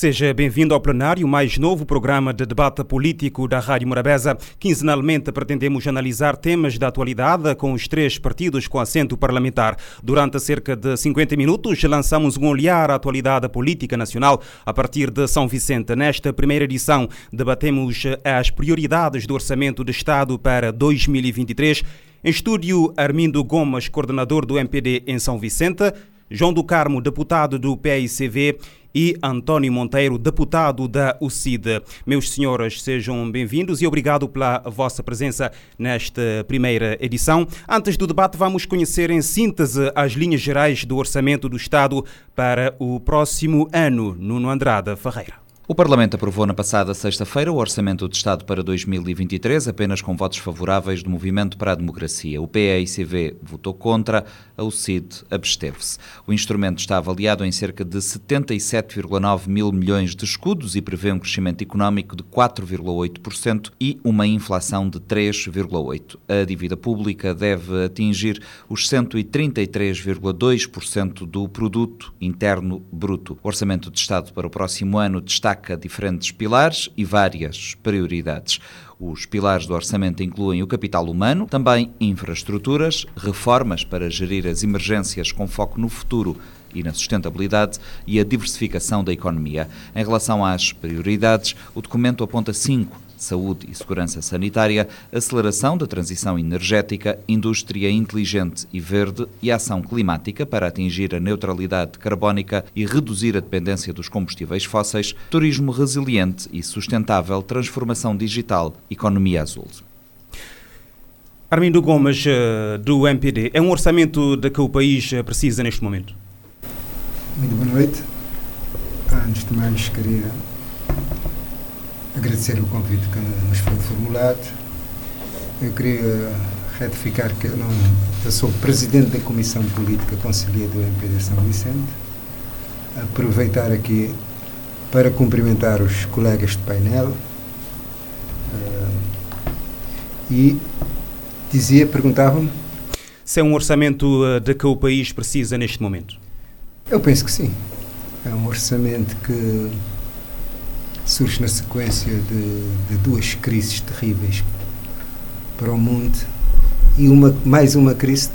Seja bem-vindo ao plenário, mais novo programa de debate político da Rádio Morabeza. Quinzenalmente pretendemos analisar temas da atualidade com os três partidos com assento parlamentar. Durante cerca de 50 minutos, lançamos um olhar à atualidade política nacional a partir de São Vicente. Nesta primeira edição, debatemos as prioridades do Orçamento de Estado para 2023. Em estúdio, Armindo Gomes, coordenador do MPD em São Vicente. João do Carmo, deputado do PICV, e António Monteiro, deputado da UCID. Meus senhores, sejam bem-vindos e obrigado pela vossa presença nesta primeira edição. Antes do debate, vamos conhecer em síntese as linhas gerais do orçamento do Estado para o próximo ano. Nuno Andrade Ferreira. O Parlamento aprovou na passada sexta-feira o Orçamento de Estado para 2023, apenas com votos favoráveis do Movimento para a Democracia. O PEICV votou contra, a UCID absteve-se. O instrumento está avaliado em cerca de 77,9 mil milhões de escudos e prevê um crescimento económico de 4,8% e uma inflação de 3,8%. A dívida pública deve atingir os 133,2% do produto interno bruto. O Orçamento de Estado para o próximo ano destaca destaca diferentes pilares e várias prioridades. Os pilares do orçamento incluem o capital humano, também infraestruturas, reformas para gerir as emergências com foco no futuro e na sustentabilidade e a diversificação da economia. Em relação às prioridades, o documento aponta cinco saúde e segurança sanitária, aceleração da transição energética, indústria inteligente e verde e ação climática para atingir a neutralidade carbónica e reduzir a dependência dos combustíveis fósseis, turismo resiliente e sustentável, transformação digital, economia azul. Armindo Gomes, eh, do MPD, é um orçamento de que o país eh, precisa neste momento? Muito boa noite. Antes de mais, queria agradecer o convite que nos foi formulado. Eu queria retificar que eu, não, eu sou presidente da Comissão Política Conselheira do MPD São Vicente. Aproveitar aqui para cumprimentar os colegas de painel uh, e dizia, perguntavam-me se é um orçamento eh, de que o país precisa neste momento. Eu penso que sim. É um orçamento que surge na sequência de, de, duas crises terríveis para o mundo e uma, mais uma crise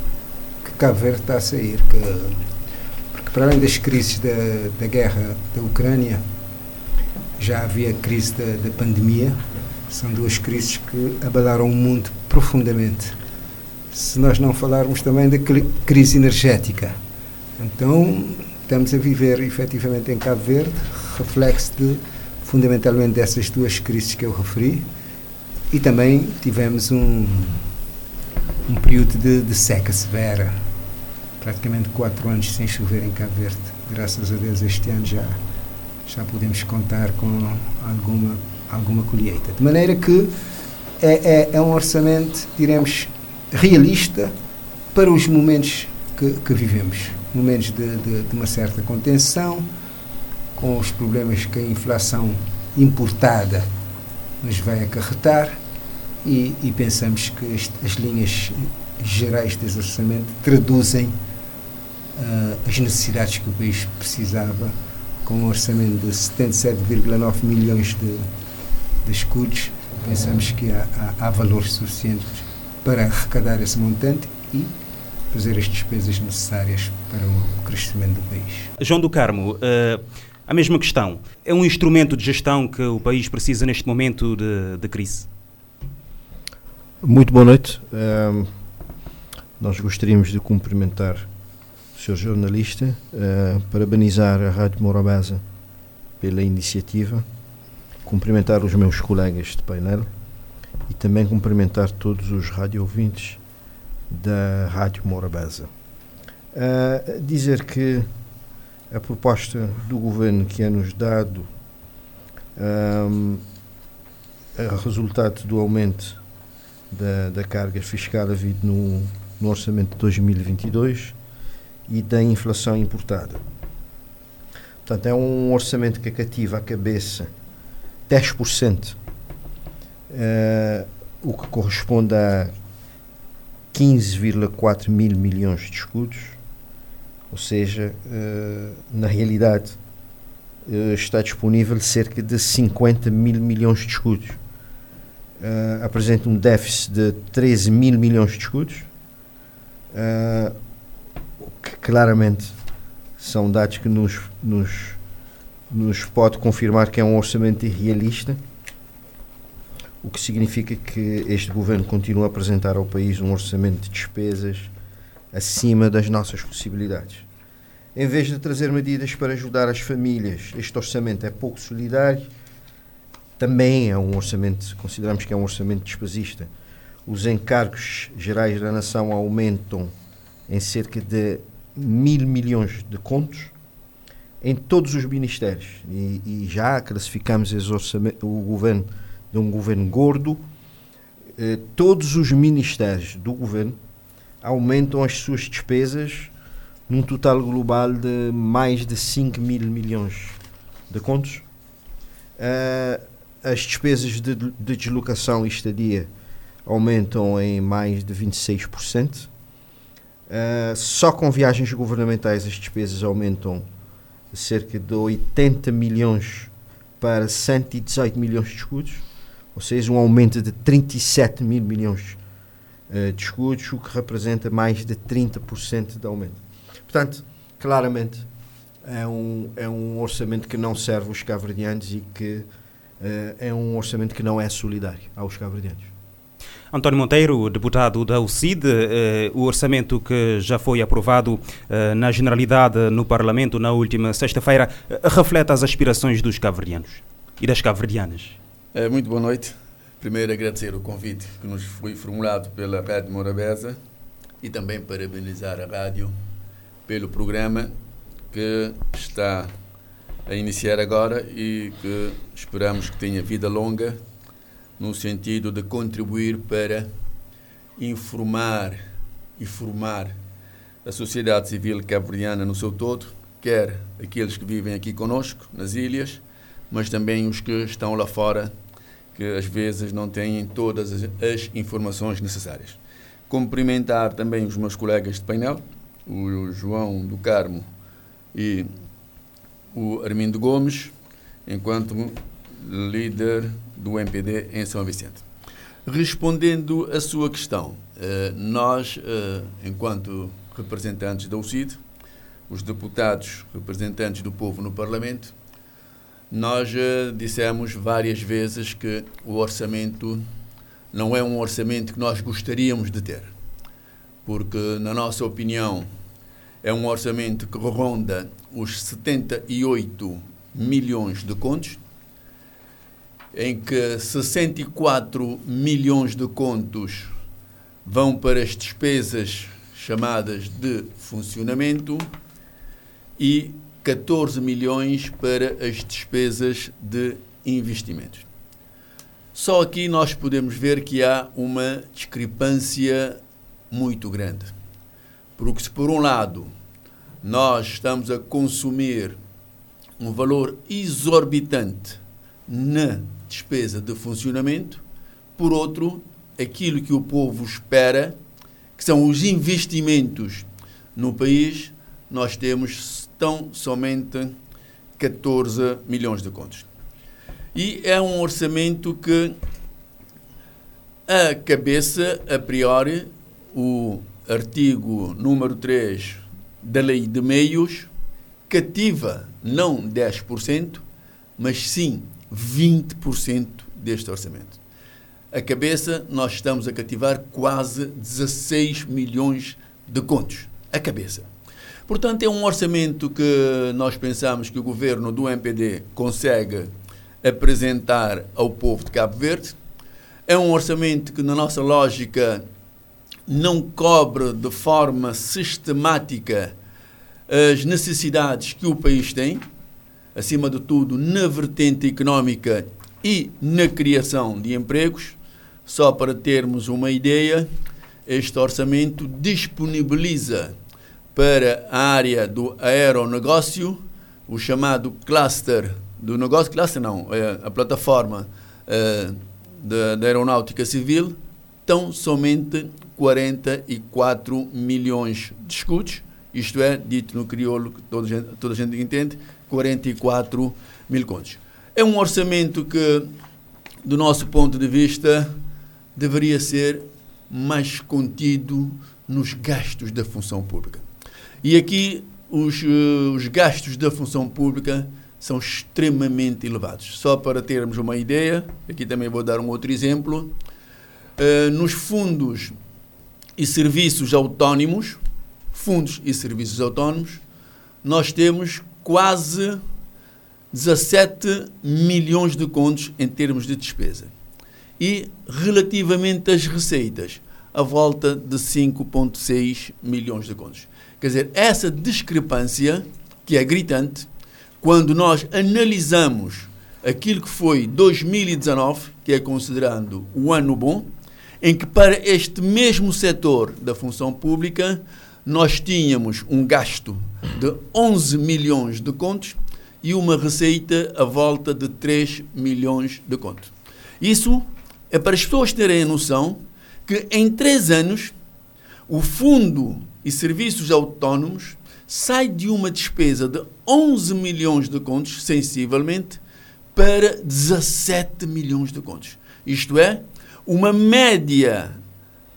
que Cabo Verde está a sair. Que, porque, para além das crises da, da guerra da Ucrânia, já havia a crise da, da pandemia. São duas crises que abalaram o mundo profundamente. Se nós não falarmos também da crise energética. Então, estamos a viver efetivamente em Cabo Verde reflexo de fundamentalmente dessas duas crises que eu referi, e também tivemos um, um período de, de seca severa, praticamente quatro anos sem chover em Cabo Verde. Graças a Deus este ano já, já podemos contar com alguma, alguma colheita. De maneira que é, é, é um orçamento, diremos, realista para os momentos que, que vivemos. Momentos de, de, de uma certa contenção, com os problemas que a inflação importada nos vai acarretar e, e pensamos que este, as linhas gerais desse orçamento traduzem uh, as necessidades que o país precisava com um orçamento de 77,9 milhões de, de escudos pensamos que há, há, há valores suficientes para arrecadar esse montante e fazer as despesas necessárias para o crescimento do país. João do Carmo, uh a mesma questão. É um instrumento de gestão que o país precisa neste momento de, de crise? Muito boa noite. Um, nós gostaríamos de cumprimentar o Sr. Jornalista, uh, parabenizar a Rádio Morabeza pela iniciativa, cumprimentar os meus colegas de painel e também cumprimentar todos os rádio ouvintes da Rádio Morabeza. Uh, dizer que a proposta do governo que é-nos dado um, resultado do aumento da, da carga fiscal havido no, no orçamento de 2022 e da inflação importada. Portanto, é um orçamento que cativa a cabeça 10%, uh, eh, o que corresponde a 15,4 mil milhões de escudos, ou seja, uh, na realidade, uh, está disponível cerca de 50 mil milhões de escudos. Uh, apresenta um déficit de 13 mil milhões de escudos, que claramente são dados que nos, nos, nos pode confirmar que é um orçamento irrealista, o que significa que este governo continua a apresentar ao país um orçamento de despesas acima das nossas possibilidades. Em vez de trazer medidas para ajudar as famílias, este orçamento é pouco solidário também é um orçamento, consideramos que é um orçamento despesista. Os encargos gerais da nação aumentam em cerca de mil milhões de contos em todos os ministérios e, e já classificamos o governo de um governo gordo. Eh, todos os ministérios do governo aumentam as suas despesas num total global de mais de 5 mil milhões de contos. Uh, as despesas de, de deslocação e estadia aumentam em mais de 26%. Uh, ah, só com viagens governamentais as despesas aumentam cerca de 80 milhões para 118 milhões de escudos, ou seja, um aumento de 37 mil milhões uh, de escudos, o que representa mais de 30% de aumento. Portanto, claramente é um, é um orçamento que não serve os caverdianos e que eh, é um orçamento que não é solidário aos cabo-verdianos. António Monteiro, deputado da UCID, eh, o orçamento que já foi aprovado eh, na generalidade no Parlamento na última sexta-feira reflete as aspirações dos cabo-verdianos e das cabo-verdianas. muito boa noite. Primeiro agradecer o convite que nos foi formulado pela Rádio Morabeza e também parabenizar a rádio pelo programa que está a iniciar agora e que esperamos que tenha vida longa, no sentido de contribuir para informar e formar a sociedade civil cabo-verdiana no seu todo, quer aqueles que vivem aqui conosco, nas ilhas, mas também os que estão lá fora, que às vezes não têm todas as informações necessárias. Cumprimentar também os meus colegas de painel, o João do Carmo e o Armindo Gomes, enquanto líder do MPD em São Vicente. Respondendo à sua questão, eh, nós, eh, enquanto representantes da UCID, os deputados representantes do povo no Parlamento, nós eh, dissemos várias vezes que o orçamento não é um orçamento que nós gostaríamos de ter, porque, na nossa opinião, é um orçamento que ronda os 78 milhões de contos, em que 64 milhões de contos vão para as despesas chamadas de funcionamento e 14 milhões para as despesas de investimentos. Só aqui nós podemos ver que há uma discrepância muito grande. Porque se por um lado nós estamos a consumir um valor exorbitante na despesa de funcionamento, por outro, aquilo que o povo espera, que são os investimentos no país, nós temos somente 14 milhões de contos. E é um orçamento que a cabeça, a priori, o artigo número 3 da Lei de Meios cativa não 10%, mas sim 20% deste orçamento. A cabeça, nós estamos a cativar quase 16 milhões de contos. A cabeça. Portanto, é um orçamento que nós pensamos que o governo do MPD consegue apresentar ao povo de Cabo Verde. É um orçamento que, na nossa lógica, não cobre de forma sistemática as necessidades que o país tem, acima de tudo na vertente económica e na criação de empregos. Só para termos uma ideia, este orçamento disponibiliza para a área do aeronegócio, o chamado cluster do negócio, cluster não, é a plataforma uh, da, da aeronáutica civil, tão somente 44 milhões de escudos, isto é, dito no crioulo, que toda a gente, toda a gente entende, 44 mil contos. É um orçamento que, do nosso ponto de vista, deveria ser mais contido nos gastos da função pública. E aqui os, uh, os gastos da função pública são extremamente elevados. Só para termos uma ideia, aqui também vou dar um outro exemplo. Uh, nos fundos e serviços autónomos, fundos e serviços autónomos, nós temos quase 17 milhões de contos em termos de despesa. E relativamente às receitas, a volta de 5,6 milhões de contos. Quer dizer, essa discrepância, que é gritante, quando nós analisamos aquilo que foi 2019, que é considerando o ano bom, em que para este mesmo setor da função pública nós tínhamos um gasto de 11 milhões de contos e uma receita à volta de 3 milhões de contos. Isso é para as pessoas terem a noção que em três anos o Fundo e Serviços Autónomos sai de uma despesa de 11 milhões de contos, sensivelmente, para 17 milhões de contos. Isto é, uma média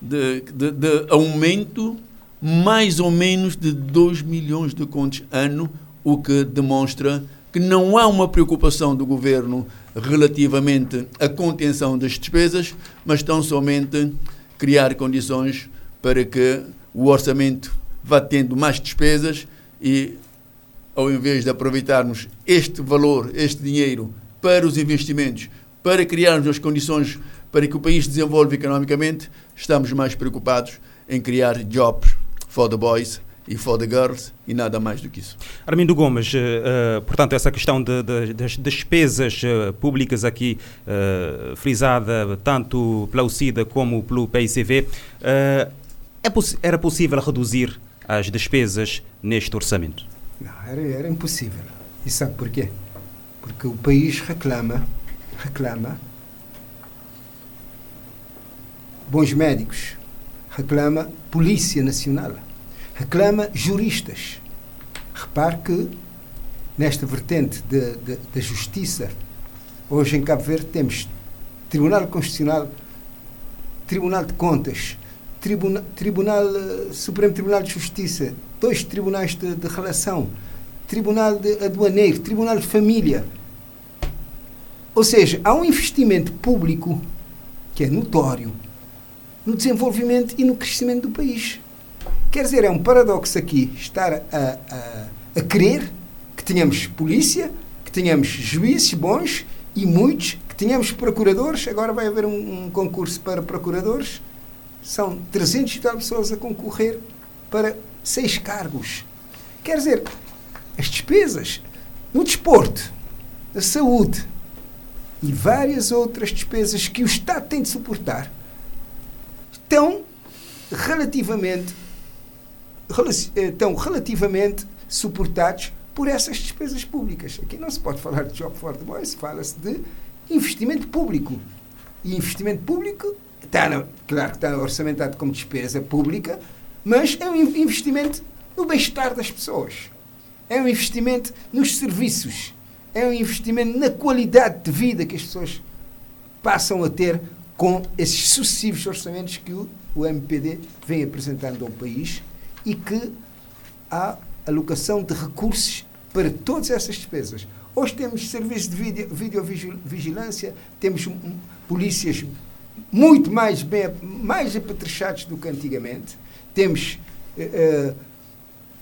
de, de, de aumento mais ou menos de 2 milhões de contos ano, o que demonstra que não há uma preocupação do governo relativamente à contenção das despesas, mas tão somente criar condições para que o orçamento vá tendo mais despesas e, ao invés de aproveitarmos este valor, este dinheiro, para os investimentos, para criarmos as condições para que o país se desenvolva economicamente, estamos mais preocupados em criar jobs for the boys e for the girls e nada mais do que isso. Armindo Gomes, uh, portanto, essa questão de, de, das despesas uh, públicas aqui uh, frisada tanto pela UCIDA como pelo PICV, é poss era possível reduzir as despesas neste orçamento? Não, era, era impossível. E sabe porquê? Porque o país reclama, reclama bons médicos, reclama Polícia Nacional, reclama juristas. Repare que nesta vertente da justiça, hoje em Cabo Verde temos Tribunal Constitucional, Tribunal de Contas, Tribuna, Tribunal, eh, Supremo Tribunal de Justiça, dois tribunais de, de relação, Tribunal de Aduaneiro, Tribunal de Família. Ou seja, há um investimento público que é notório no desenvolvimento e no crescimento do país. Quer dizer, é um paradoxo aqui estar a, a, a querer que tenhamos polícia, que tenhamos juízes bons e muitos, que tenhamos procuradores. Agora vai haver um, um concurso para procuradores são 300 e tal pessoas a concorrer para seis cargos. Quer dizer, as despesas no desporto, na saúde e várias outras despesas que o Estado tem de suportar estão relativamente estão relativamente suportados por essas despesas públicas. Aqui não se pode falar de job for the boys, fala-se de investimento público. E investimento público está, no, claro que está orçamentado como despesa pública, mas é um investimento no bem-estar das pessoas. É um investimento nos serviços. É um investimento na qualidade de vida que as pessoas passam a ter com esses sucessivos orçamentos que o, o MPD vem apresentando ao país e que há alocação de recursos para todas essas despesas. Hoje temos serviços de videovigilância, temos polícias muito mais bem, mais apetrechados do que antigamente. Temos uh,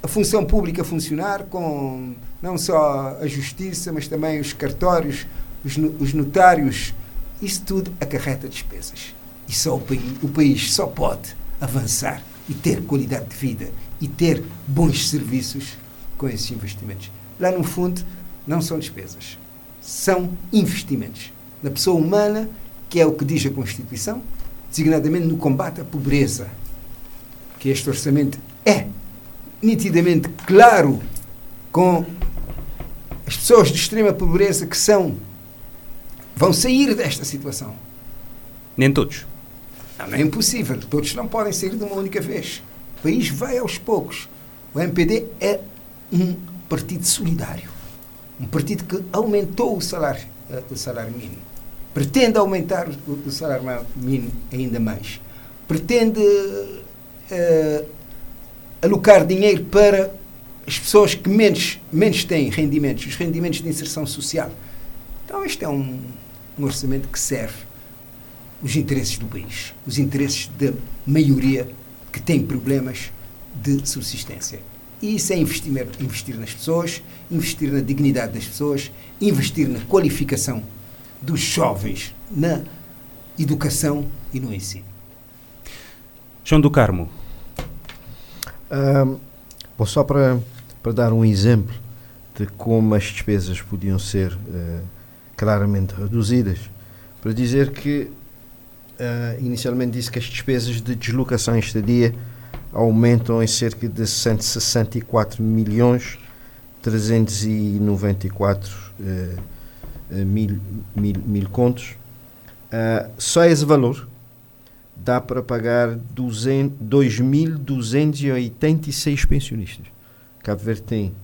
a função pública a funcionar com não só a justiça, mas também os cartórios, os, os notários. Isso tudo acarreta despesas. E só o país, o país só pode avançar e ter qualidade de vida e ter bons serviços com esses investimentos. Lá no fundo, não são despesas, são investimentos na pessoa humana que é o que diz a Constituição, designadamente no combate à pobreza, que este orçamento é nitidamente claro com as pessoas de extrema pobreza que são vão sair desta situação. Nem todos. Não, não é impossível. Todos não podem sair de uma única vez. O país vai aos poucos. O MPD é um partido solidário. um partido que aumentou o salário, uh, o salário mínimo, pretende aumentar o, o, salário mínimo ainda mais, pretende uh, alocar dinheiro para as pessoas que menos, menos têm rendimentos, os rendimentos de inserção social. Então, este é um, um orçamento que serve os interesses do país, os interesses da maioria que tem problemas de subsistência. E isso é investir, investir nas pessoas, investir na dignidade das pessoas, investir na qualificação dos jovens, na educação e no ensino. João do Carmo. Um, bom, só para, para dar um exemplo de como as despesas podiam ser uh, claramente reduzidas, para dizer que uh, inicialmente disse que as despesas de deslocação e estadia aumentam em cerca de 164 milhões 394 uh, mil, mil, mil contos. Uh, só esse valor dá para pagar 2.286 pensionistas. Cabo Verde tem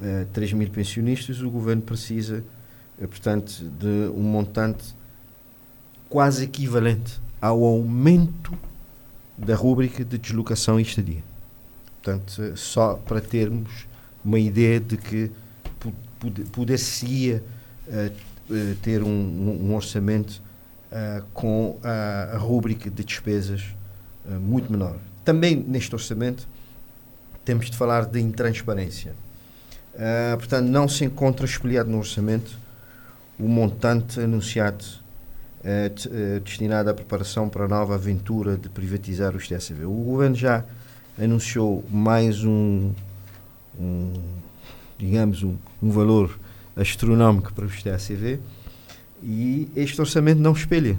uh, 3 mil pensionistas, o governo precisa, uh, portanto, de um montante quase equivalente ao aumento da rúbrica de deslocação e estadia. Portanto, só para termos uma ideia de que pudesse ter um, um, orçamento uh, com a, a rúbrica de despesas muito menor. Também neste orçamento temos de falar de intransparência. portanto, não se encontra espelhado no orçamento o montante anunciado destinado à preparação para a nova aventura de privatizar os TSV. O governo já anunciou mais um, um digamos, um, um valor astronómico para os TACV e este orçamento não espelha,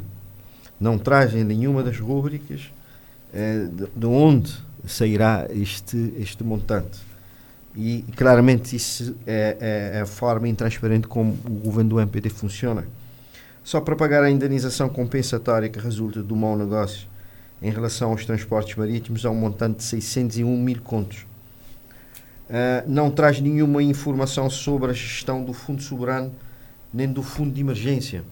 não traz em nenhuma das rúbricas eh, de, de, onde sairá este, este montante. E claramente isso é, é, é, a forma intransparente como o governo do MPD funciona. Só para pagar a indenização compensatória que resulta do mau negócio em relação aos transportes marítimos há um montante de 601 mil contos Uh, não traz nenhuma informação sobre a gestão do Fundo Soberano nem do Fundo de Emergência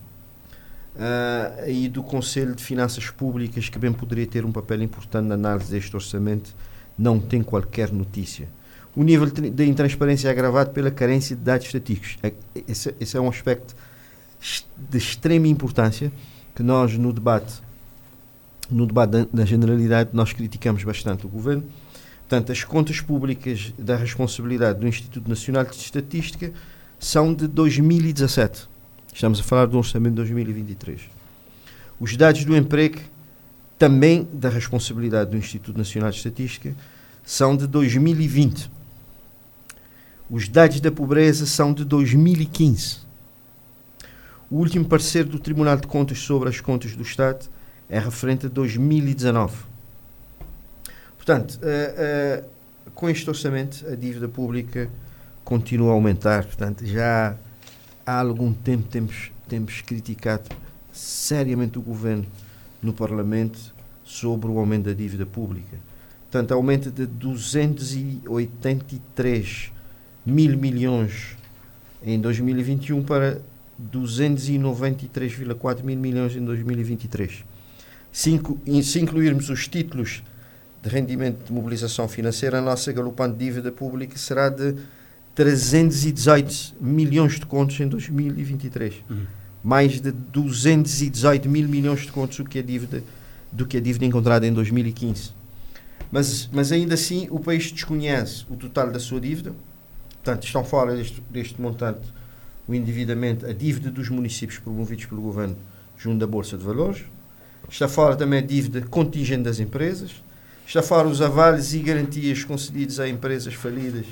uh, e do Conselho de Finanças Públicas, que bem poderia ter um papel importante na análise deste orçamento, não tem qualquer notícia. O nível de intransparência é agravado pela carência de dados estatísticos. É, esse, esse é um aspecto de extrema importância que nós no debate no debate da, da generalidade nós criticamos bastante o governo Portanto, as contas públicas da responsabilidade do Instituto Nacional de Estatística são de 2017. Estamos a falar do orçamento de 2023. Os dados do emprego, também da responsabilidade do Instituto Nacional de Estatística, são de 2020. Os dados da pobreza são de 2015. O último parecer do Tribunal de Contas sobre as contas do Estado é referente a 2019. Portanto, uh, uh, com este orçamento, a dívida pública continua a aumentar. Portanto, já há algum tempo temos, temos criticado seriamente o governo no Parlamento sobre o aumento da dívida pública. Portanto, aumenta de 283 mil milhões em 2021 para 293,4 mil milhões em 2023. Se, inclu se incluirmos os títulos de rendimento de mobilização financeira, a nossa galopante dívida pública será de 318 milhões de contos em 2023. Uhum. Mais de 218 mil milhões de contos do que a dívida, do que a dívida encontrada em 2015. Mas, mas ainda assim, o país desconhece o total da sua dívida. Portanto, estão fora deste, deste montante o endividamento, a dívida dos municípios promovidos pelo governo junto da Bolsa de Valores. Está fora também a dívida contingente das empresas estafar os avales e garantias concedidos a empresas falidas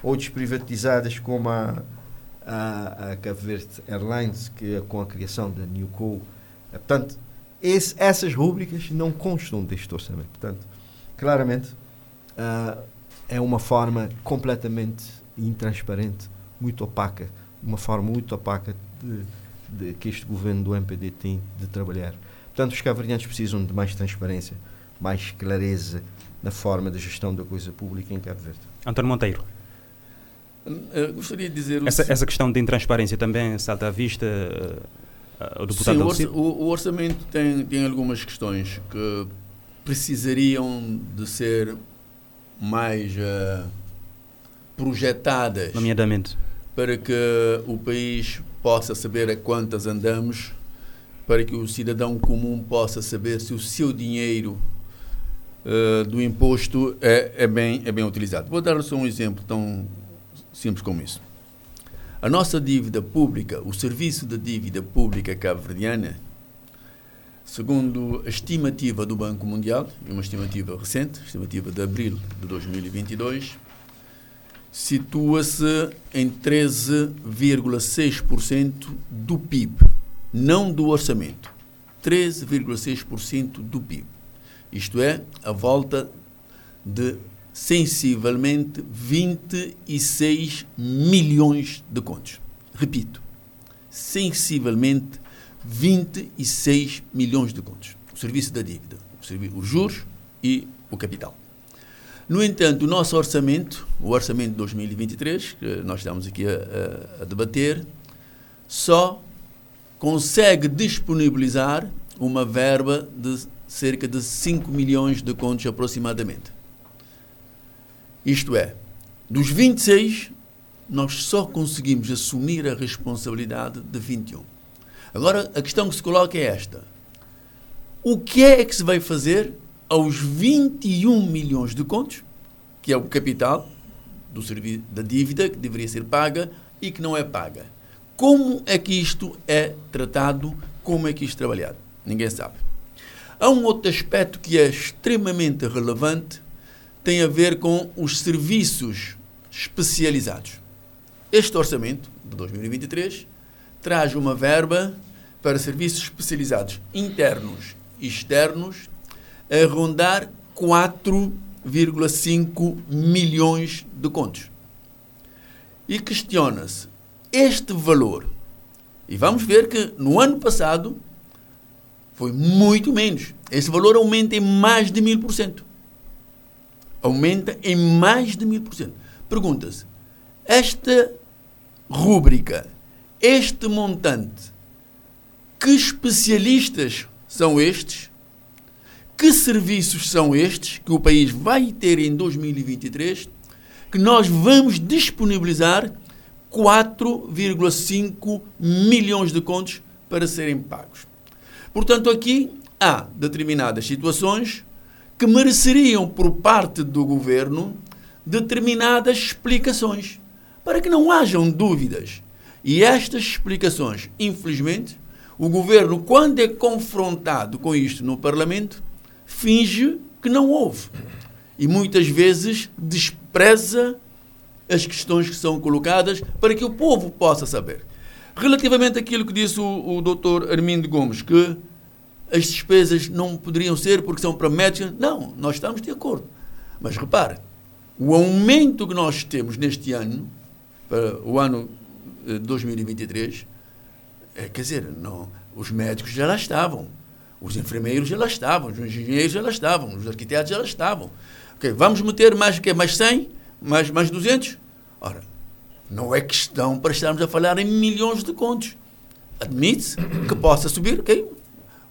ou desprivatizadas como a, a, a Cabo Verde Airlines, que é com a criação da Newco. Portanto, esse, essas rúbricas não constam deste orçamento. Portanto, claramente, uh, é uma forma completamente intransparente, muito opaca, uma forma muito opaca de, de, que este governo do MPD tem de trabalhar. Portanto, os cabo precisam de mais transparência mais clareza na forma de gestão da coisa pública em Cabo Verde. António Monteiro. Uh, gostaria de dizer... Essa, essa questão de intransparência também salta à vista uh, o deputado Sim, o, o, orçamento tem, tem algumas questões que precisariam de ser mais uh, projetadas. Nomeadamente. Para que o país possa saber a quantas andamos, para que o cidadão comum possa saber se o seu dinheiro uh, do imposto é, é, bem, é bem utilizado. Vou dar só um exemplo tão simples como isso. A nossa dívida pública, o serviço de dívida pública cabo-verdiana, segundo a estimativa do Banco Mundial, uma estimativa recente, estimativa de abril de 2022, situa-se em 13,6% do PIB, não do orçamento. 13,6% do PIB. Isto é, a volta de sensivelmente 26 milhões de contos. Repito, sensivelmente 26 milhões de contos. O serviço da dívida, os juros e o capital. No entanto, o nosso orçamento, o orçamento de 2023, que nós estamos aqui a, a, a debater, só consegue disponibilizar uma verba de cerca de 5 milhões de contos aproximadamente. Isto é, dos 26, nós só conseguimos assumir a responsabilidade de 21. Agora, a questão que se coloca é esta: o que é que se vai fazer aos 21 milhões de contos, que é o capital do serviço da dívida que deveria ser paga e que não é paga? Como é que isto é tratado? Como é que isto é trabalhado? Ninguém sabe. Há um outro aspecto que é extremamente relevante tem a ver com os serviços especializados. Este orçamento de 2023 traz uma verba para serviços especializados internos e externos a rondar 4,5 milhões de contos. E questiona-se este valor. E vamos ver que no ano passado foi muito menos. Este valor aumenta em mais de mil por cento aumenta em mais de mil por cento. Pergunta-se: esta rúbrica, este montante, que especialistas são estes? Que serviços são estes que o país vai ter em 2023 que nós vamos disponibilizar 4,5 milhões de contos para serem pagos? Portanto, aqui há determinadas situações que mereceriam, por parte do governo, determinadas explicações, para que não hajam dúvidas. E estas explicações, infelizmente, o governo, quando é confrontado com isto no Parlamento, finge que não houve. E muitas vezes despreza as questões que são colocadas para que o povo possa saber. Relativamente àquilo que disse o, o doutor Armindo Gomes, que as despesas não poderiam ser porque são para médicos. Não, nós estamos de acordo. Mas repare, o aumento que nós temos neste ano, para o ano 2023, eh, é, quer dizer, não, os médicos já lá estavam, os enfermeiros já lá estavam, os engenheiros já lá estavam, os arquitetos já lá estavam. Okay, vamos meter mais, que mais 100, mais, mais 200? Ora, não é questão para estarmos a falar em milhões de contos. Admite-se que possa subir, ok,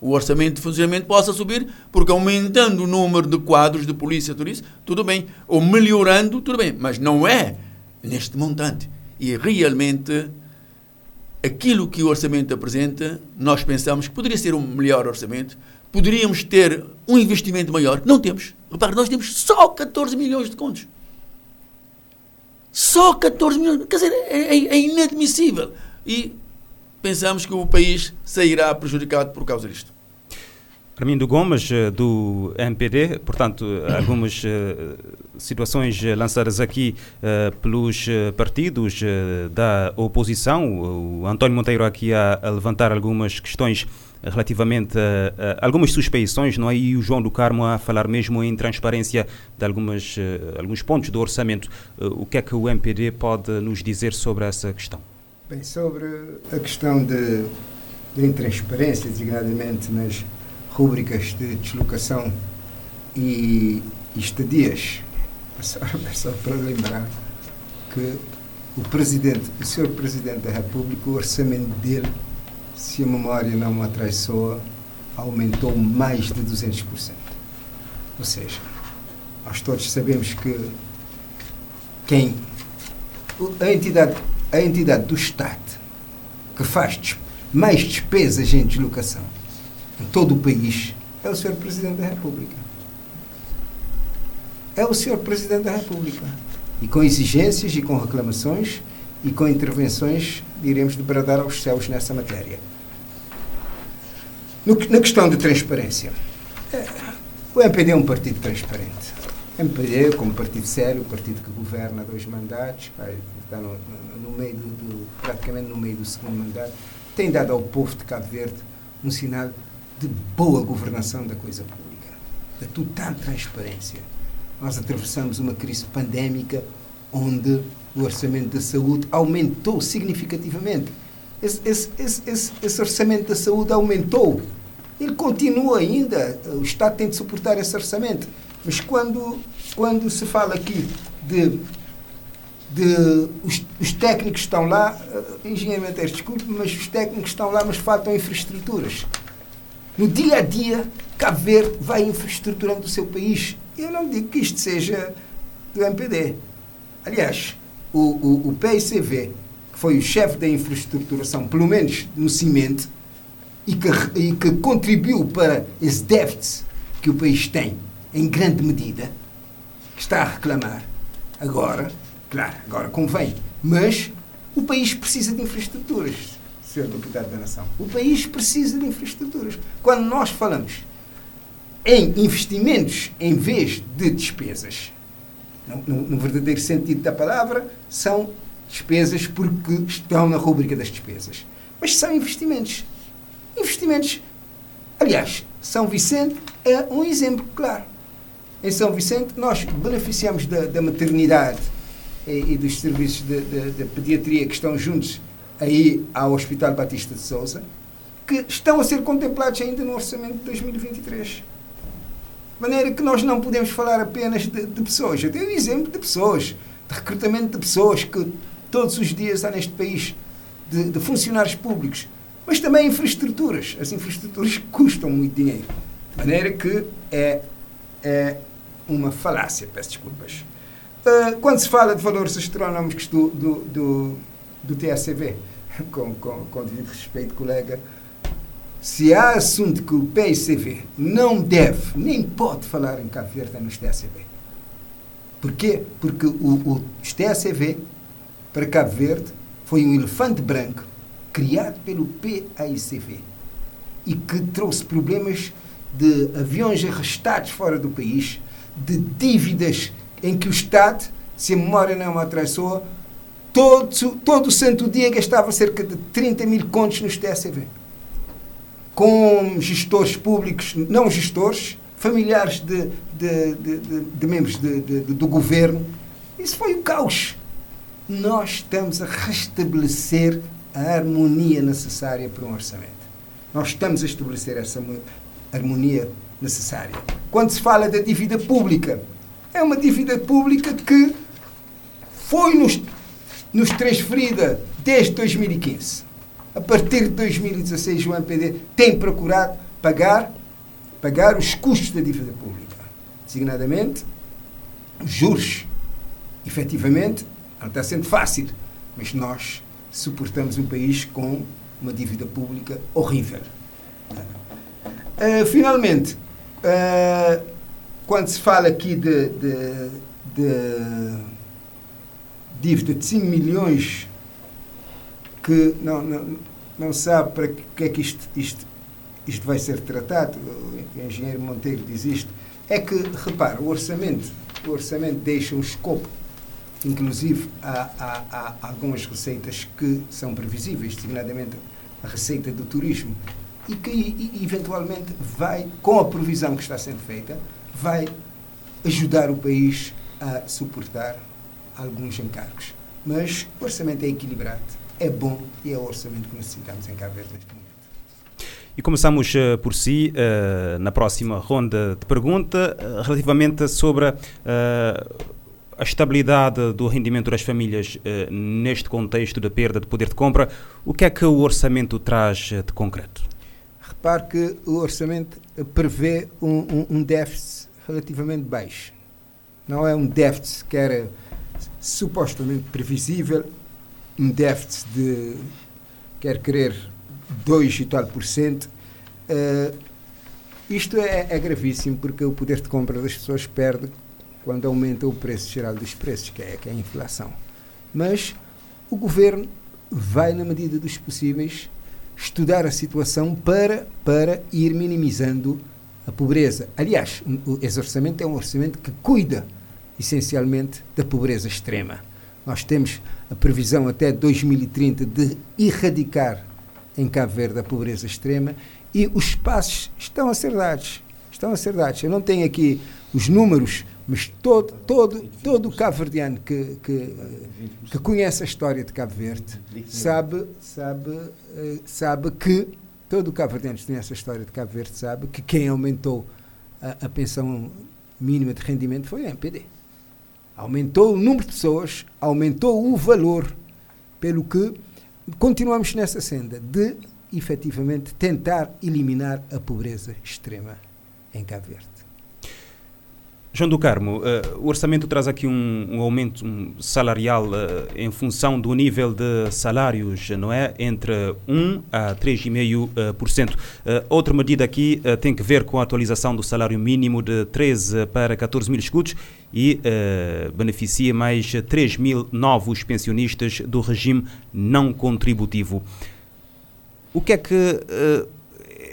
o orçamento de funcionamento possa subir, porque aumentando o número de quadros de polícia, tudo isso, tudo bem. Ou melhorando, tudo bem. Mas não é neste montante. E realmente, aquilo que o orçamento apresenta, nós pensamos que poderia ser um melhor orçamento, poderíamos ter um investimento maior. Não temos. Repare, nós temos só 14 milhões de contos. Só 14 milhões. Quer dizer, é, é, é inadmissível. E pensamos que o país sairá prejudicado por causa disto. Armindo Gomes, eh, do MPD, portanto, algumas uh, situações lançadas aqui uh, pelos partidos uh, da oposição. O António Monteiro aqui a, a levantar algumas questões relativamente a, a, algumas suspeições, não é? E o João do Carmo a falar mesmo em transparência de algumas, alguns pontos do orçamento. o que é que o MPD pode nos dizer sobre essa questão? Bem, sobre a questão de, de intransparência, designadamente nas rúbricas de deslocação e, estadias, só, só para lembrar que o presidente, o senhor presidente da República, o orçamento dele, se a memória não me atraiçoa, aumentou mais de 200%. Ou seja, nós todos sabemos que quem a entidade, a entidade do Estado que faz mais despesas em deslocação em todo o país é o Sr. Presidente da República. É o Sr. Presidente da República. E com exigências e com reclamações e com intervenções, diremos, de bradar aos céus nessa matéria. No, na questão de transparência, é, o MPD é um partido transparente. O MPD, como partido sério, o partido que governa dois mandatos, está no, no, meio do, do, praticamente no meio do segundo mandato, tem dado ao povo de Cabo Verde um sinal de boa governação da coisa pública, de total transparência. Nós atravessamos uma crise pandémica onde o orçamento da saúde aumentou significativamente. Esse, esse, esse, esse, orçamento da saúde aumentou. Ele continua ainda, o Estado tem de suportar esse orçamento. Mas quando, quando se fala aqui de de os, os, técnicos estão lá, uh, engenheiro Matheus, desculpe, mas os técnicos estão lá, mas faltam infraestruturas. No dia a dia, Cabo Verde vai infraestruturando o seu país. Eu não digo que isto seja do MPD. Aliás, o, o, o PICV, que foi o chefe da infraestruturação, pelo menos no cimento, e que, e que contribuiu para esse déficit que o país tem, em grande medida, está a reclamar agora, claro, agora convém, mas o país precisa de infraestruturas. Sr. Deputado da Nação. O país precisa de infraestruturas. Quando nós falamos em investimentos em vez de despesas, no, no, verdadeiro sentido da palavra, são despesas porque estão na rubrica das despesas. Mas são investimentos. Investimentos. Aliás, São Vicente é um exemplo claro. Em São Vicente, nós beneficiamos da, da maternidade e, e, dos serviços de, de, de pediatria que estão juntos aí ao Hospital Batista de Souza, que estão a ser contemplados ainda no orçamento de 2023. De maneira que nós não podemos falar apenas de, de pessoas. Eu tenho um exemplo de pessoas, de recrutamento de pessoas que todos os dias há neste país, de, de funcionários públicos, mas também infraestruturas. As infraestruturas custam muito dinheiro. De maneira que é, é uma falácia, peço desculpas. Uh, quando se fala de valores astronómicos do, do, do do TSV, com, com, com devido respeito, colega, se há assunto que o PICV não deve, nem pode falar em Cabo Verde, é TSV. Porquê? Porque o, o, para Cabo Verde, foi um elefante branco criado pelo PAICV e que trouxe problemas de aviões arrestados fora do país, de dívidas em que o Estado, se a memória não me atraiçoa, todo, todo santo dia gastava cerca de 30 mil contos nos TSV. Com gestores públicos, não gestores, familiares de, de, de, de membros do governo. Isso foi o caos. Nós estamos a restabelecer a harmonia necessária para um orçamento. Nós estamos a estabelecer essa harmonia necessária. Quando se fala da dívida pública, é uma dívida pública que foi nos nos transferida desde 2015. A partir de 2016, o MPD tem procurado pagar, pagar os custos da dívida pública, designadamente os juros. Efetivamente, não está sendo fácil, mas nós suportamos um país com uma dívida pública horrível. Uh, finalmente, uh, quando se fala aqui de, de, de dívida de 5 milhões que não, não, não sabe para que é que isto, isto, isto vai ser tratado, o engenheiro Monteiro diz isto, é que, repara, o orçamento, o orçamento deixa um escopo, inclusive há algumas receitas que são previsíveis, designadamente a receita do turismo, e que e, eventualmente vai, com a provisão que está sendo feita, vai ajudar o país a suportar alguns encargos. Mas o orçamento é equilibrado, é bom e é o orçamento que necessitamos em Cabo Verde neste momento. E começamos uh, por si, uh, na próxima ronda de pergunta, uh, relativamente sobre a estabilidade do rendimento das famílias neste contexto de perda de poder de compra, o que é que o orçamento traz de concreto? Repare que o orçamento prevê um, um, um déficit relativamente baixo. Não é um déficit que era supostamente previsível, um déficit de, quer querer, 2 e tal por cento. Uh, isto é, é, gravíssimo porque o poder de compra das pessoas perde quando aumenta o preço geral dos preços, que é, que é a inflação. Mas o governo vai, na medida dos possíveis, estudar a situação para, para ir minimizando a pobreza. Aliás, esse orçamento é um orçamento que cuida essencialmente da pobreza extrema. Nós temos a previsão até 2030 de erradicar em Cabo Verde a pobreza extrema e os passos estão a ser dados. Estão a ser dados. Eu não tenho aqui os números, mas todo, todo, todo o cabo-verdiano que, que, que conhece a história de Cabo Verde sabe, sabe, eh, sabe que todo o cabo-verdiano que conhece a história de Cabo Verde sabe que quem aumentou a, a pensão mínima de rendimento foi a MPD. Aumentou o número de pessoas, aumentou o valor, pelo que continuamos nessa senda de efetivamente tentar eliminar a pobreza extrema em Cabo Verde. João do Carmo, uh, o orçamento traz aqui um, um aumento um salarial uh, em função do nível de salários, não é? Entre 1 a 3,5%. Uh, outra medida aqui tem que ver com a atualização do salário mínimo de 13 para 14 mil escudos e beneficia mais 3 mil novos pensionistas do regime não contributivo. O que é que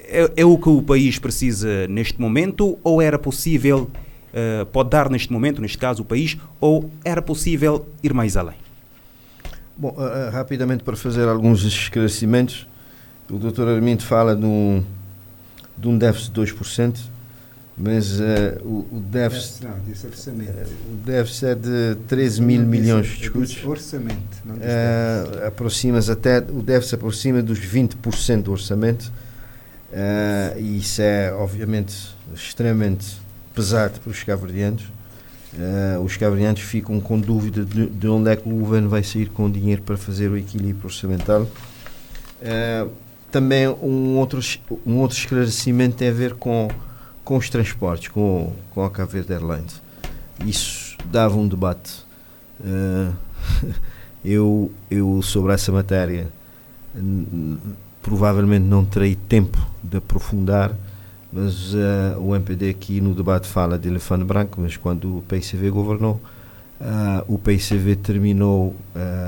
é, é o que o país precisa neste momento ou era possível uh, pode dar neste momento, neste caso o país, ou era possível ir mais além? Bom, uh, rapidamente para fazer alguns esclarecimentos, o Dr. Armindo fala de um, de um déficit de 2%, mas uh, o, o déficit. Não, disse orçamento. o déficit é de 13 mil milhões de escudos. Orçamento, não uh, aproxima-se até, o déficit aproxima dos 20% do orçamento. Uh, e isso é, obviamente, extremamente pesado para os cabo-verdianos. Os cabo ficam com dúvida de, de, onde é que o governo vai sair com o dinheiro para fazer o equilíbrio orçamental. Também um outro, um outro esclarecimento tem a ver com, com os transportes, com, com a Verde Airlines. Isso dava um debate. Uh, eu, eu, sobre essa matéria, provavelmente não terei tempo de aprofundar, mas uh, o MPD aqui no debate fala de elefante branco, mas quando o PICV governou, uh, o PICV terminou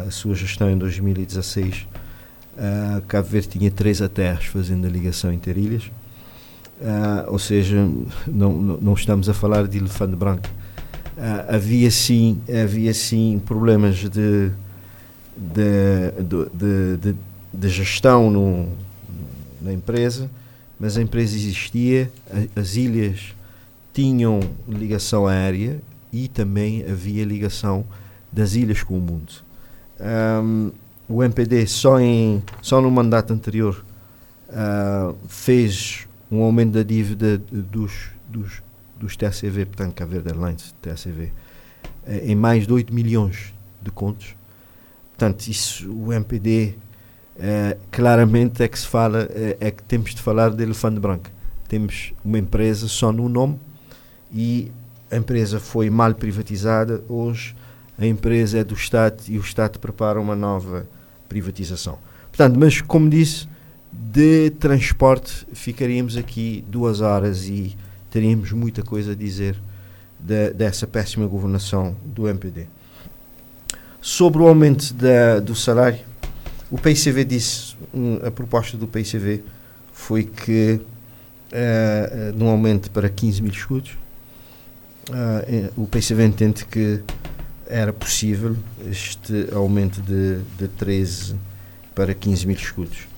a sua gestão em 2016. Uh, Cabo Verde tinha três ATRs fazendo a ligação interilhas, uh, ou seja, não, não, estamos a falar de elefante branco. havia sim havia sim problemas de, de, de, de, de gestão no, na empresa mas a empresa existia, as ilhas tinham ligação aérea e também havia ligação das ilhas com o mundo. Um, o MPD só, em, só no mandato anterior uh, fez um aumento da dívida dos, dos, dos TCV, portanto, Cabo Verde Airlines, uh, eh, em mais de 8 milhões de contos. Portanto, isso, o MPD é, claramente é que se fala, é, é, que temos de falar de elefante branco. Temos uma empresa só no nome e a empresa foi mal privatizada. Hoje a empresa é do Estado e o Estado prepara uma nova privatização. Portanto, mas como disse, de transporte ficaríamos aqui duas horas e teríamos muita coisa a dizer de, dessa péssima governação do MPD. Sobre o aumento da, do salário, o PICV disse, a proposta do PICV foi que uh, num aumento para 15 mil escudos, uh, o PICV entende que era possível este aumento de, de 13 para 15 mil escudos.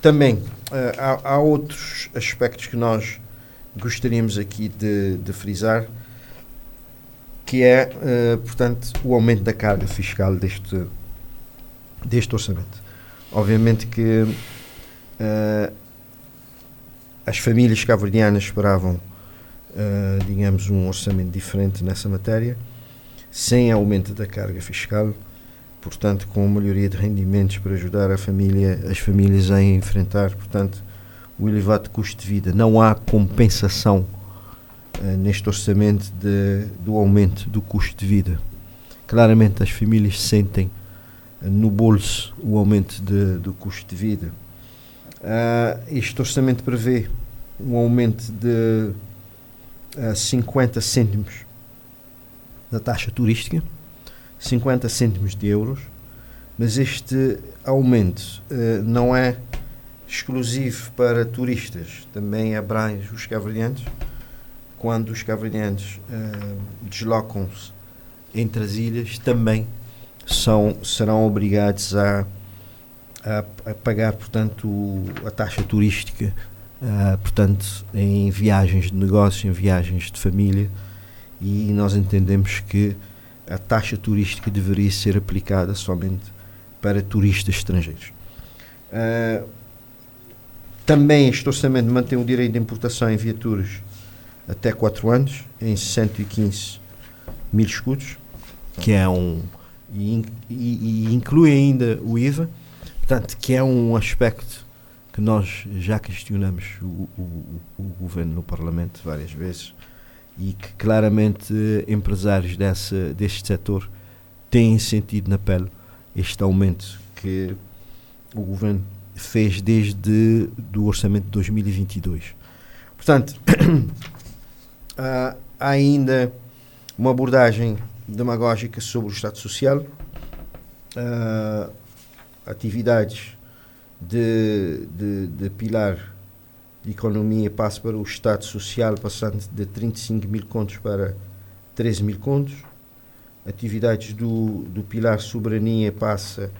Também uh, há, há, outros aspectos que nós gostaríamos aqui de, de frisar, que é, uh, portanto, o aumento da carga fiscal deste, deste orçamento. Obviamente que uh, as famílias cabo-verdianas esperavam, digamos, um orçamento diferente nessa matéria. sem aumento da carga fiscal, portanto, com melhoria de rendimentos para ajudar a família, as famílias a enfrentar, portanto, o elevado custo de vida. Não há compensação uh, neste orçamento de, do aumento do custo de vida. Claramente as famílias sentem uh, no bolso o aumento de, do custo de vida. Uh, este orçamento prevê um aumento de uh, 50 cêntimos da taxa turística, 50 cêntimos de euros, mas este aumento uh, não é exclusivo para turistas, também abrange os cavalhantes. Quando os cavalhantes uh, deslocam-se entre as ilhas, também são, serão obrigados a, a, a pagar, portanto, a taxa turística uh, portanto, em viagens de negócios, em viagens de família, e nós entendemos que a taxa turística deveria ser aplicada somente para turistas estrangeiros. Uh, também este orçamento mantém o direito de importação em viaturas até 4 anos, em 115 mil escudos, que é um. E, e, inclui ainda o IVA, portanto, que é um aspecto que nós já questionamos o, o, o, governo no Parlamento várias vezes e que claramente empresários dessa, deste setor têm sentido na pele este aumento que o governo fez desde do orçamento de 2022. Portanto, há ainda uma abordagem demagógica sobre o Estado Social, atividades de, de, de pilar economia passa para o Estado Social, passando de 35 mil contos para 13 mil contos. Atividades do, do pilar soberania passa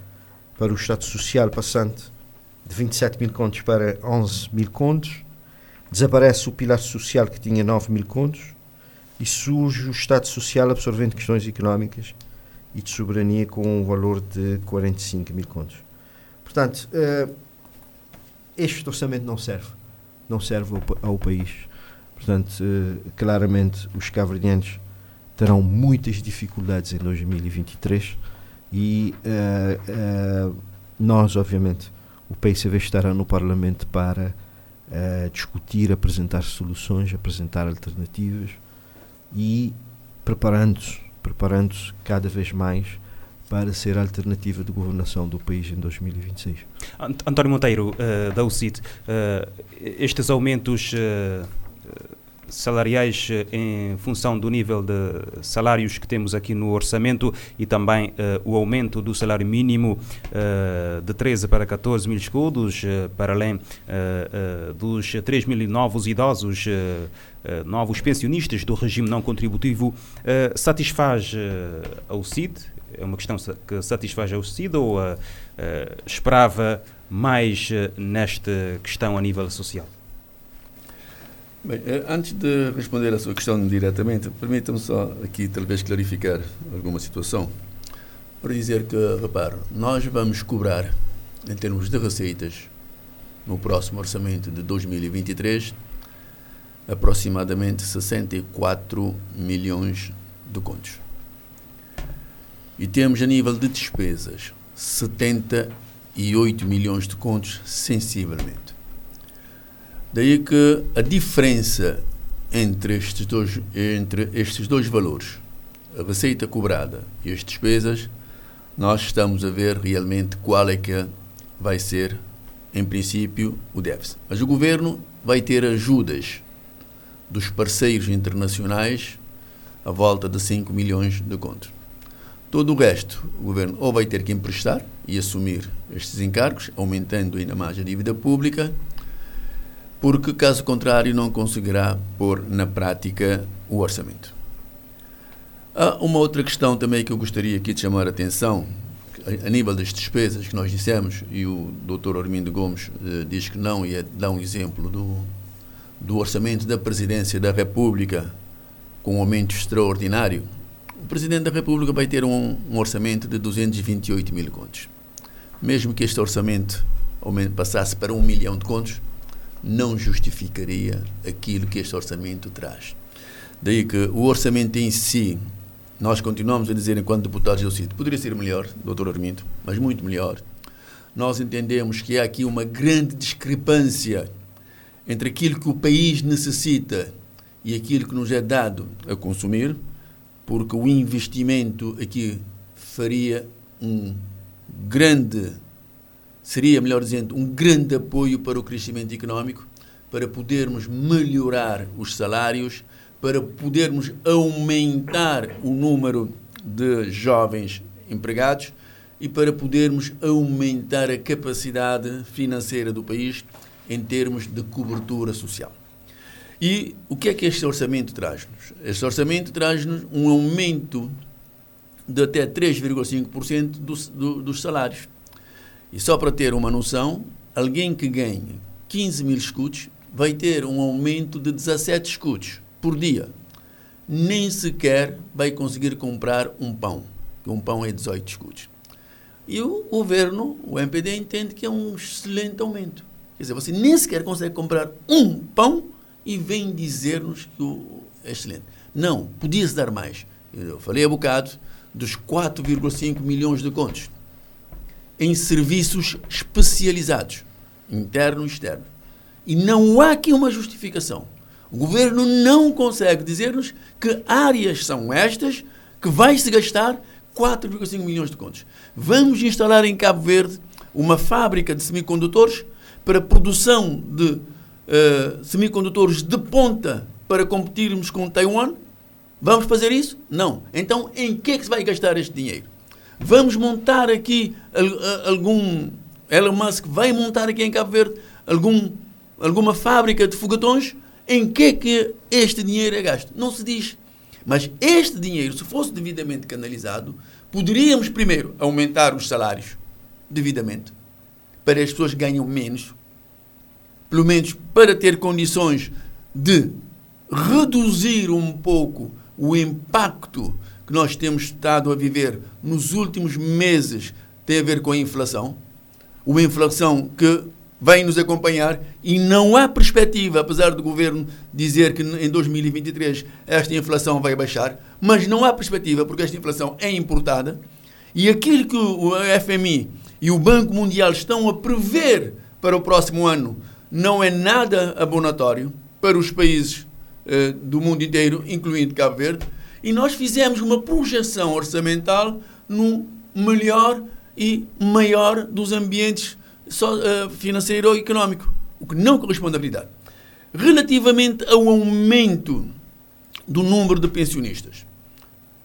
para o Estado Social, passando de 27 mil contos para 11 mil contos. Desaparece o pilar social que tinha 9 mil contos e surge o Estado Social absorvendo questões económicas e de soberania com um valor de 45 mil contos. Portanto, uh, este orçamento não serve. Não serve ao, ao país. Portanto, uh, claramente, os cabo-verdianos terão muitas dificuldades em 2023 e uh, nós, obviamente, o PICV estará no Parlamento para discutir, apresentar soluções, apresentar alternativas e preparando-se preparando cada vez mais para ser a alternativa de governação do país em 2026. António Monteiro, uh, da UCIT, uh, estes aumentos uh, salariais em função do nível de salários que temos aqui no orçamento e também o aumento do salário mínimo de 13 para 14 mil escudos, para além dos 3 mil novos idosos novos pensionistas do regime não contributivo, satisfaz a UCIT é uma questão que satisfaz ao CID ou uh, uh, esperava mais uh, nesta questão a nível social? Bem, antes de responder a sua questão diretamente, permita-me só aqui talvez clarificar alguma situação. Para dizer que, repare, nós vamos cobrar, em termos de receitas, no próximo orçamento de 2023, aproximadamente 64 milhões de contos. E temos a nível de despesas 78 milhões de contos, sensivelmente. Daí que a diferença entre estes dois, entre estes dois valores, a receita cobrada e as despesas, nós estamos a ver realmente qual é que vai ser, em princípio, o déficit. Mas o governo vai ter ajudas dos parceiros internacionais à volta de 5 milhões de contos. Todo o resto, o governo ou vai ter que emprestar e assumir estes encargos, aumentando ainda mais a dívida pública, porque, caso contrário, não conseguirá pôr na prática o orçamento. Há uma outra questão também que eu gostaria aqui de chamar a atenção, a, nível das despesas que nós dissemos, e o Dr. Armindo Gomes eh, diz que não, e é, dá um exemplo do, do orçamento da Presidência da República com um aumento extraordinário o Presidente da República vai ter um, um orçamento de 228 mil contos. Mesmo que este orçamento passasse para um milhão de contos, não justificaria aquilo que este orçamento traz. Daí que o orçamento em si nós continuamos a dizer, enquanto deputados do sítio, poderia ser melhor, doutor Armindo, mas muito melhor. Nós entendemos que há aqui uma grande discrepância entre aquilo que o país necessita e aquilo que nos é dado a consumir, porque o investimento aqui faria um grande, seria, melhor dizendo, um grande apoio para o crescimento económico, para podermos melhorar os salários, para podermos aumentar o número de jovens empregados e para podermos aumentar a capacidade financeira do país em termos de cobertura social. E o que é que este orçamento traz-nos? Este orçamento traz-nos um aumento de até 3,5% do, do, dos salários. E só para ter uma noção, alguém que ganha 15 mil escudos vai ter um aumento de 17 escudos por dia. Nem sequer vai conseguir comprar um pão, um pão é 18 escudos. E o governo, o MPD, entende que é um excelente aumento. Quer dizer, você nem sequer consegue comprar um pão e vem dizer-nos que o é excelente. Não, podia-se dar mais. Eu falei há bocado dos 4,5 milhões de contos em serviços especializados, interno e externo. E não há aqui uma justificação. O governo não consegue dizer-nos que áreas são estas que vai-se gastar 4,5 milhões de contos. Vamos instalar em Cabo Verde uma fábrica de semicondutores para produção de uh, semicondutores de ponta para competirmos com Taiwan? Vamos fazer isso? Não. Então, em que é que se vai gastar este dinheiro? Vamos montar aqui algum. Elon Musk vai montar aqui em Cabo Verde algum, alguma fábrica de fogatões? Em que é que este dinheiro é gasto? Não se diz. Mas este dinheiro, se fosse devidamente canalizado, poderíamos primeiro aumentar os salários devidamente para as pessoas ganham menos, pelo menos para ter condições de reduzir um pouco o impacto que nós temos estado a viver nos últimos meses tem a ver com a inflação. Uma inflação que vem nos acompanhar e não há perspectiva, apesar do governo dizer que em 2023 esta inflação vai baixar, mas não há perspectiva porque esta inflação é importada e aquilo que o FMI e o Banco Mundial estão a prever para o próximo ano não é nada abonatório para os países eh, do mundo inteiro, incluindo Cabo Verde, e nós fizemos uma projeção orçamental no melhor e maior dos ambientes uh, financeiro ou económico, o que não corresponde à verdade. Relativamente ao aumento do número de pensionistas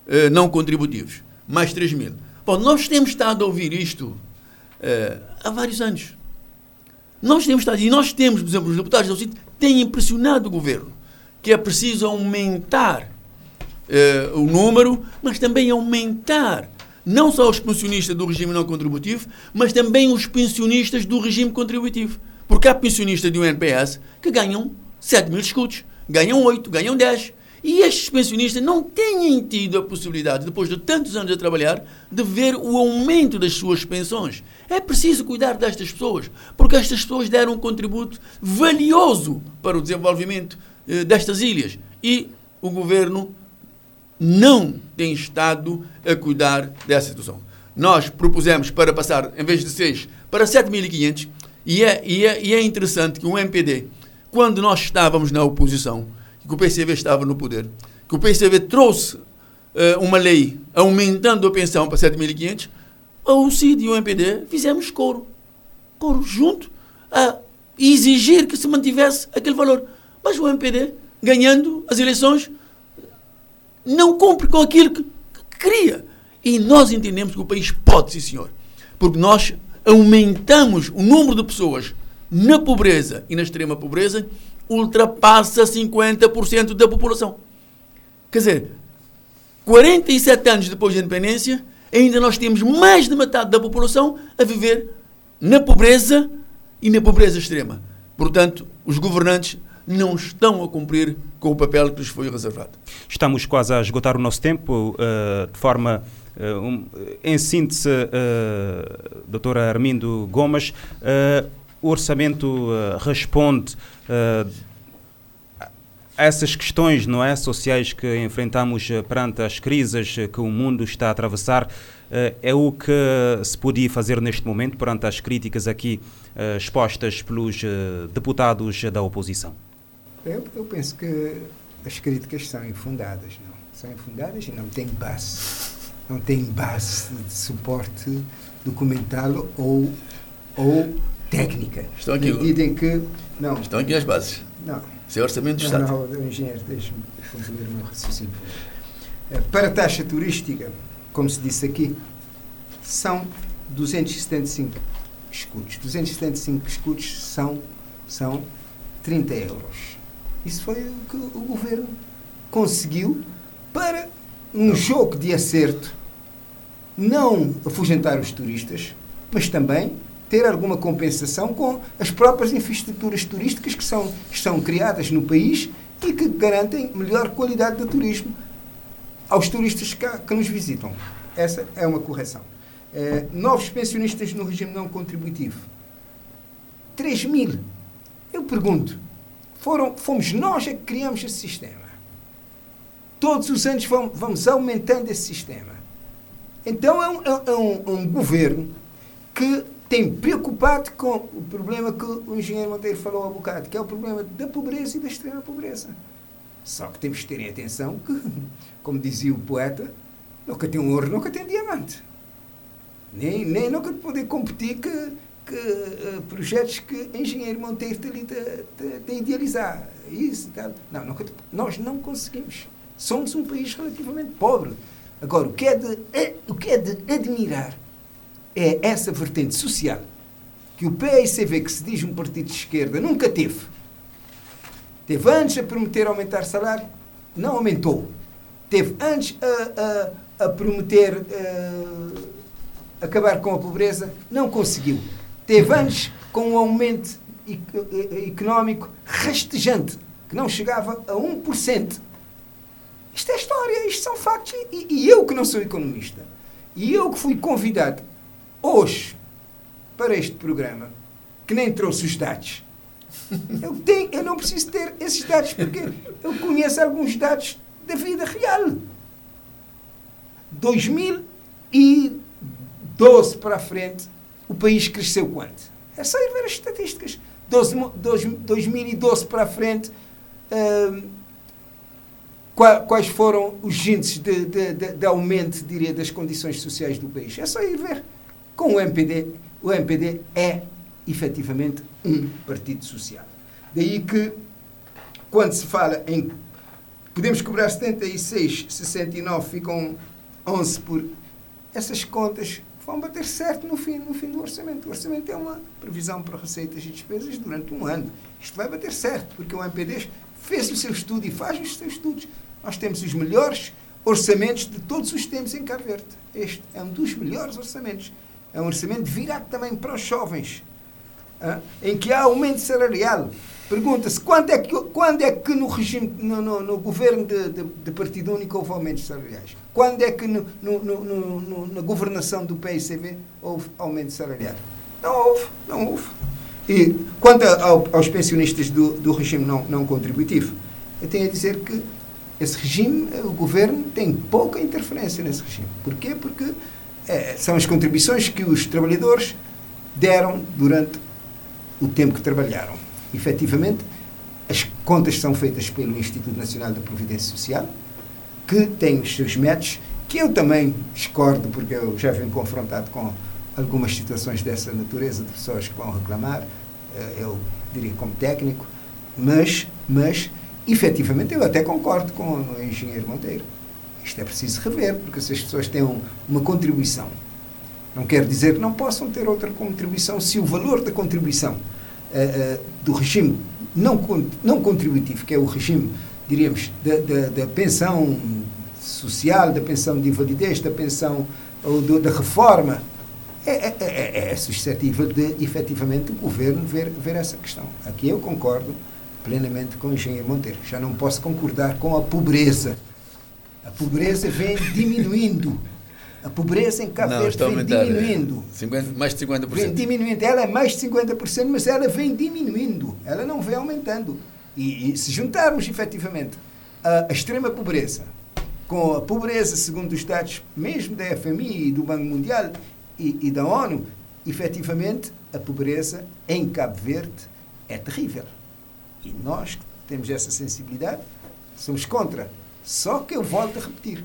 uh, não contributivos, mais 3 mil. Bom, nós temos estado a ouvir isto uh, há vários anos. Nós temos estado, e nós temos, por exemplo, os deputados do sítio têm impressionado o governo que é preciso aumentar uh, o número, mas também aumentar não só os pensionistas do regime não contributivo, mas também os pensionistas do regime contributivo. Porque há pensionistas do NPS que ganham 7 mil escudos, ganham 8, ganham 10. E estes pensionistas não têm tido a possibilidade, depois de tantos anos a trabalhar, de ver o aumento das suas pensões. É preciso cuidar destas pessoas, porque estas pessoas deram um contributo valioso para o desenvolvimento eh, destas ilhas. E o governo não tem estado a cuidar dessa situação. Nós propusemos para passar, em vez de 6, para 7.500, e é, e, é, e é interessante que o MPD, quando nós estávamos na oposição, que o PCV estava no poder, que o PCV trouxe uh, uma lei aumentando a pensão para 7.500, o CID e o MPD fizemos coro, coro junto, a exigir que se mantivesse aquele valor. Mas o MPD, ganhando as eleições, não cumpre com aquilo que, que queria. E nós entendemos que o país pode, sim, senhor. Porque nós aumentamos o número de pessoas na pobreza e na extrema pobreza, ultrapassa 50% da população. Quer dizer, 47 anos depois da independência, ainda nós temos mais de metade da população a viver na pobreza e na pobreza extrema. Portanto, os governantes não estão a cumprir com o papel que lhes foi reservado. Estamos quase a esgotar o nosso tempo, uh, de forma. Uh, um, em síntese, uh, doutora Armindo Gomes, o orçamento responde essas questões não é sociais que enfrentamos eh, perante as crises que o mundo está a atravessar é o que se podia fazer neste momento perante as críticas aqui expostas pelos deputados da oposição? Eu, eu penso que as críticas são infundadas, não? São infundadas e não têm base. Não têm base de suporte documental ou, ou técnica. Estão aqui, na medida em que, não, estão aqui as bases. Não. Isso é orçamento do não, Estado. Não, engenheiro, deixe-me concluir o meu raciocínio. Eh, para a taxa turística, como se disse aqui, são 275 escudos. 275 escudos são, são 30 euros. Isso foi o que o governo conseguiu para um jogo de acerto não afugentar os turistas, mas também ter alguma compensação com as próprias infraestruturas turísticas que são, que são criadas no país e que garantem melhor qualidade de turismo aos turistas que, que nos visitam. Essa é uma correção. É, novos pensionistas no regime não contributivo. 3 mil. Eu pergunto, foram, fomos nós é que criamos esse sistema. Todos os anos vamos, vamos aumentando esse sistema. Então é um, é, é um, um governo que tem preocupado com o problema que o engenheiro Monteiro falou há bocado, que é o problema da pobreza e da extrema pobreza. Só que temos que ter atenção que, como dizia o poeta, nunca tem um ouro, nunca tem diamante. Nem, nem nunca poder competir que, que uh, projetos que engenheiro Monteiro tem a idealizar. Isso tal. Não, nunca, nós não conseguimos. Somos um país relativamente pobre. Agora, o que é de, é, o que é de admirar é essa vertente social que o PICV, que se diz um partido de esquerda, nunca teve. Teve antes a prometer aumentar salário, não aumentou. Teve antes a, a, a prometer uh, acabar com a pobreza, não conseguiu. Teve antes com um aumento económico rastejante, que não chegava a 1%. Isto é história, isto são factos. E, e eu que não sou economista, e eu que fui convidado hoje para este programa, que nem trouxe os dados, eu, tenho, eu não preciso ter esses dados porque eu conheço alguns dados da vida real. 2012 para frente, o país cresceu quanto? É só ir ver as estatísticas. 12, 2012 para frente, hum, quais foram os índices de, de, de, de, aumento, diria, das condições sociais do país. É só ir ver. Com o MPD, o MPD é efetivamente um partido social. Daí que, quando se fala em podemos cobrar 76, 69, ficam 11 por. Essas contas vão bater certo no fim, no fim do orçamento. O orçamento é uma previsão para receitas e despesas durante um ano. Isto vai bater certo, porque o MPD fez o seu estudo e faz os seus estudos. Nós temos os melhores orçamentos de todos os tempos em Cabo Verde. Este é um dos melhores orçamentos. É um orçamento virado também para os jovens, em que há aumento salarial. Pergunta-se quando é que, quando é que no regime, no, no, no governo de, de, de, partido único houve aumentos salariais? Quando é que no, no, na governação do PICB houve aumento salarial? Não houve, não houve. E quanto ao, aos pensionistas do, do regime não, não contributivo, eu tenho a dizer que esse regime, o governo tem pouca interferência nesse regime. Porquê? Porque é, são as contribuições que os trabalhadores deram durante o tempo que trabalharam. Efetivamente, as contas são feitas pelo Instituto Nacional da Providência Social, que tem os seus métodos, que eu também discordo, porque eu já venho confrontado com algumas situações dessa natureza, de pessoas que vão reclamar, eh, eu diria como técnico, mas, mas efetivamente eu até concordo com o engenheiro Monteiro. Isto é preciso rever, porque se as pessoas têm uma contribuição, não quer dizer que não possam ter outra contribuição se o valor da contribuição uh, uh, do regime não, não contributivo, que é o regime, diríamos, da, da, da pensão social, da pensão de invalidez, da pensão ou do, da reforma, é, é, é, é, suscetível de, efetivamente, o governo ver, ver essa questão. Aqui eu concordo plenamente com o engenheiro Monteiro. Já não posso concordar com a pobreza a pobreza vem diminuindo. A pobreza em Cabo Verde vem é. diminuindo. 50, mais de 50%. Vem diminuindo. Ela é mais de 50%, mas ela vem diminuindo. Ela não vem aumentando. E, e se juntarmos efetivamente a, a, extrema pobreza com a pobreza, segundo os dados mesmo da FMI e do Banco Mundial e, e da ONU, efetivamente a pobreza em Cabo Verde é terrível. E nós que temos essa sensibilidade somos contra. Só que eu volto a repetir: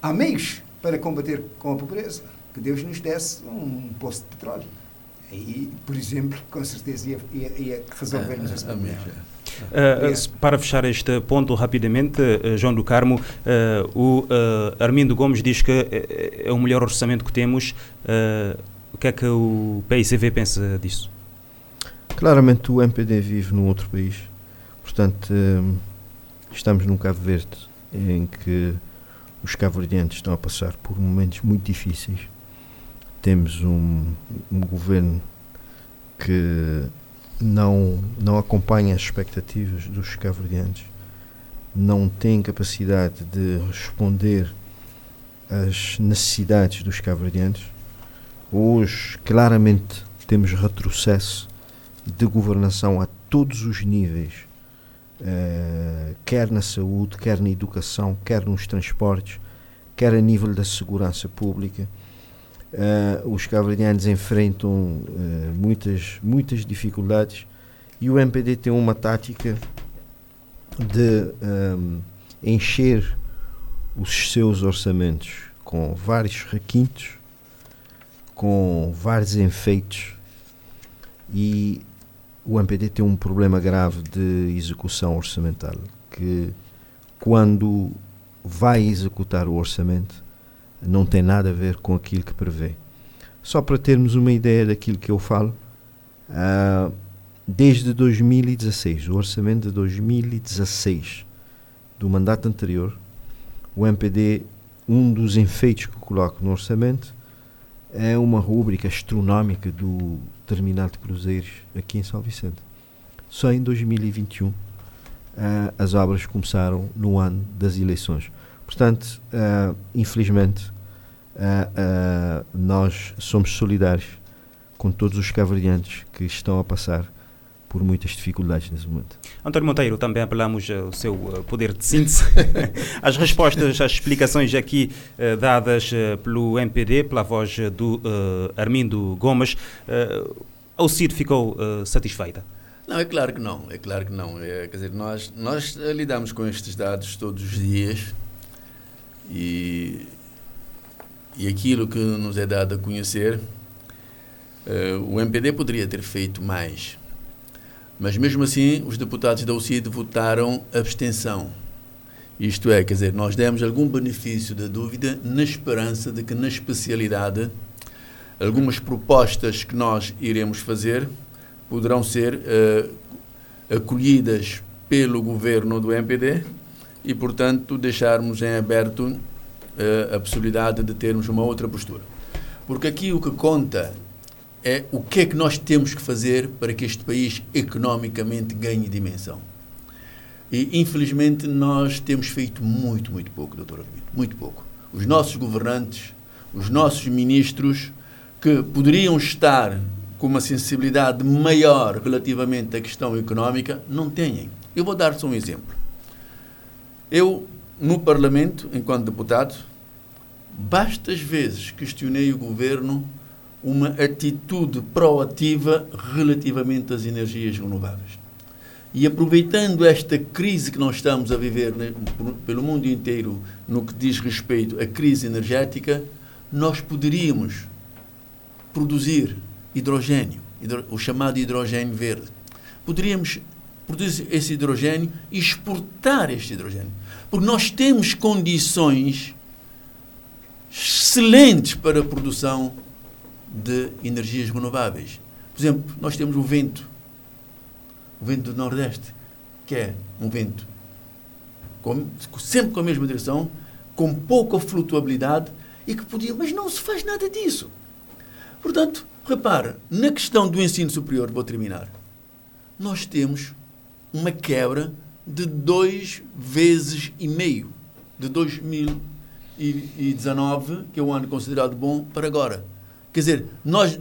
há meios para combater com a pobreza. Que Deus nos desse um poço de petróleo. Aí, por exemplo, com certeza ia, ia, ia resolvermos esse problema. Uh, para fechar este ponto rapidamente, uh, João do Carmo, uh, o Armindo Gomes diz que é o melhor orçamento que temos. o que é que o PICV pensa disso? Claramente o MPD vive num outro país, portanto estamos num Cabo Verde em que os cabo-verdianos estão a passar por momentos muito difíceis. Temos um, um governo que não, não acompanha as expectativas dos cabo-verdianos, não tem capacidade de responder às necessidades dos cabo-verdianos. Hoje, claramente, temos retrocesso de governação a todos os níveis, uh, quer na saúde, quer na educação, quer nos transportes, quer a nível da segurança pública. Uh, os cabo-verdianos enfrentam uh, muitas, muitas dificuldades e o MPD tem uma tática de um, encher os seus orçamentos com vários requintos, com vários enfeites e o MPD tem um problema grave de execução orçamental que quando vai executar o orçamento não tem nada a ver com aquilo que prevê. Só para termos uma ideia daquilo que eu falo, uh, desde 2016, o orçamento de 2016 do mandato anterior, o MPD, um dos enfeites que coloco no orçamento é uma rúbrica astronómica do terminal de cruzeiros aqui em São Vicente. Só em 2021 uh, ah, as obras começaram no ano das eleições. Portanto, uh, infelizmente, uh, nós somos solidários com todos os cavalhantes que estão a passar por muitas dificuldades nesse momento. António Monteiro, também apelamos ao seu poder de síntese. As respostas, as explicações aqui uh, dadas uh, pelo MPD, pela voz do uh, Armindo Gomes, uh, a CID ficou satisfeita? Não, é claro que não, é claro que não. É, quer dizer, nós, nós lidamos com estes dados todos os dias e, e aquilo que nos é dado a conhecer, uh, o MPD poderia ter feito mais. Mas mesmo assim, os deputados da UCID votaram abstenção. Isto é, quer dizer, nós demos algum benefício da dúvida na esperança de que na especialidade algumas propostas que nós iremos fazer poderão ser uh, acolhidas pelo governo do MPD e, portanto, deixarmos em aberto uh, a possibilidade de termos uma outra postura. Porque aqui o que conta é o que é que nós temos que fazer para que este país economicamente ganhe dimensão. E, infelizmente, nós temos feito muito, muito pouco, doutor Armindo, muito pouco. Os nossos governantes, os nossos ministros, que poderiam estar com uma sensibilidade maior relativamente à questão económica, não têm. Eu vou dar-vos um exemplo. Eu, no Parlamento, enquanto deputado, bastas vezes questionei o governo uma atitude proativa relativamente às energias renováveis. E aproveitando esta crise que nós estamos a viver né, pelo mundo inteiro no que diz respeito à crise energética, nós poderíamos produzir hidrogênio, hidro, o chamado hidrogênio verde. Poderíamos produzir esse hidrogênio e exportar este hidrogênio. Porque nós temos condições excelentes para a produção de energias renováveis. Por exemplo, nós temos o vento, o vento do Nordeste, que é um vento com, sempre com a mesma direção, com pouca flutuabilidade e que podia, mas não se faz nada disso. Portanto, repara, na questão do ensino superior, vou terminar, nós temos uma quebra de dois vezes e meio de 2019, que é um ano considerado bom, para agora. Quer dizer, nós,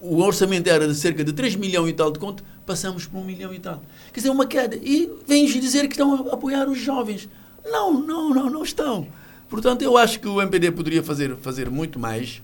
o orçamento era de cerca de 3 milhões e tal de conto, passamos por um milhão e tal. Quer dizer, uma queda. E vens dizer que estão a apoiar os jovens. Não, não, não, não estão. Portanto, eu acho que o MPD poderia fazer, fazer muito mais,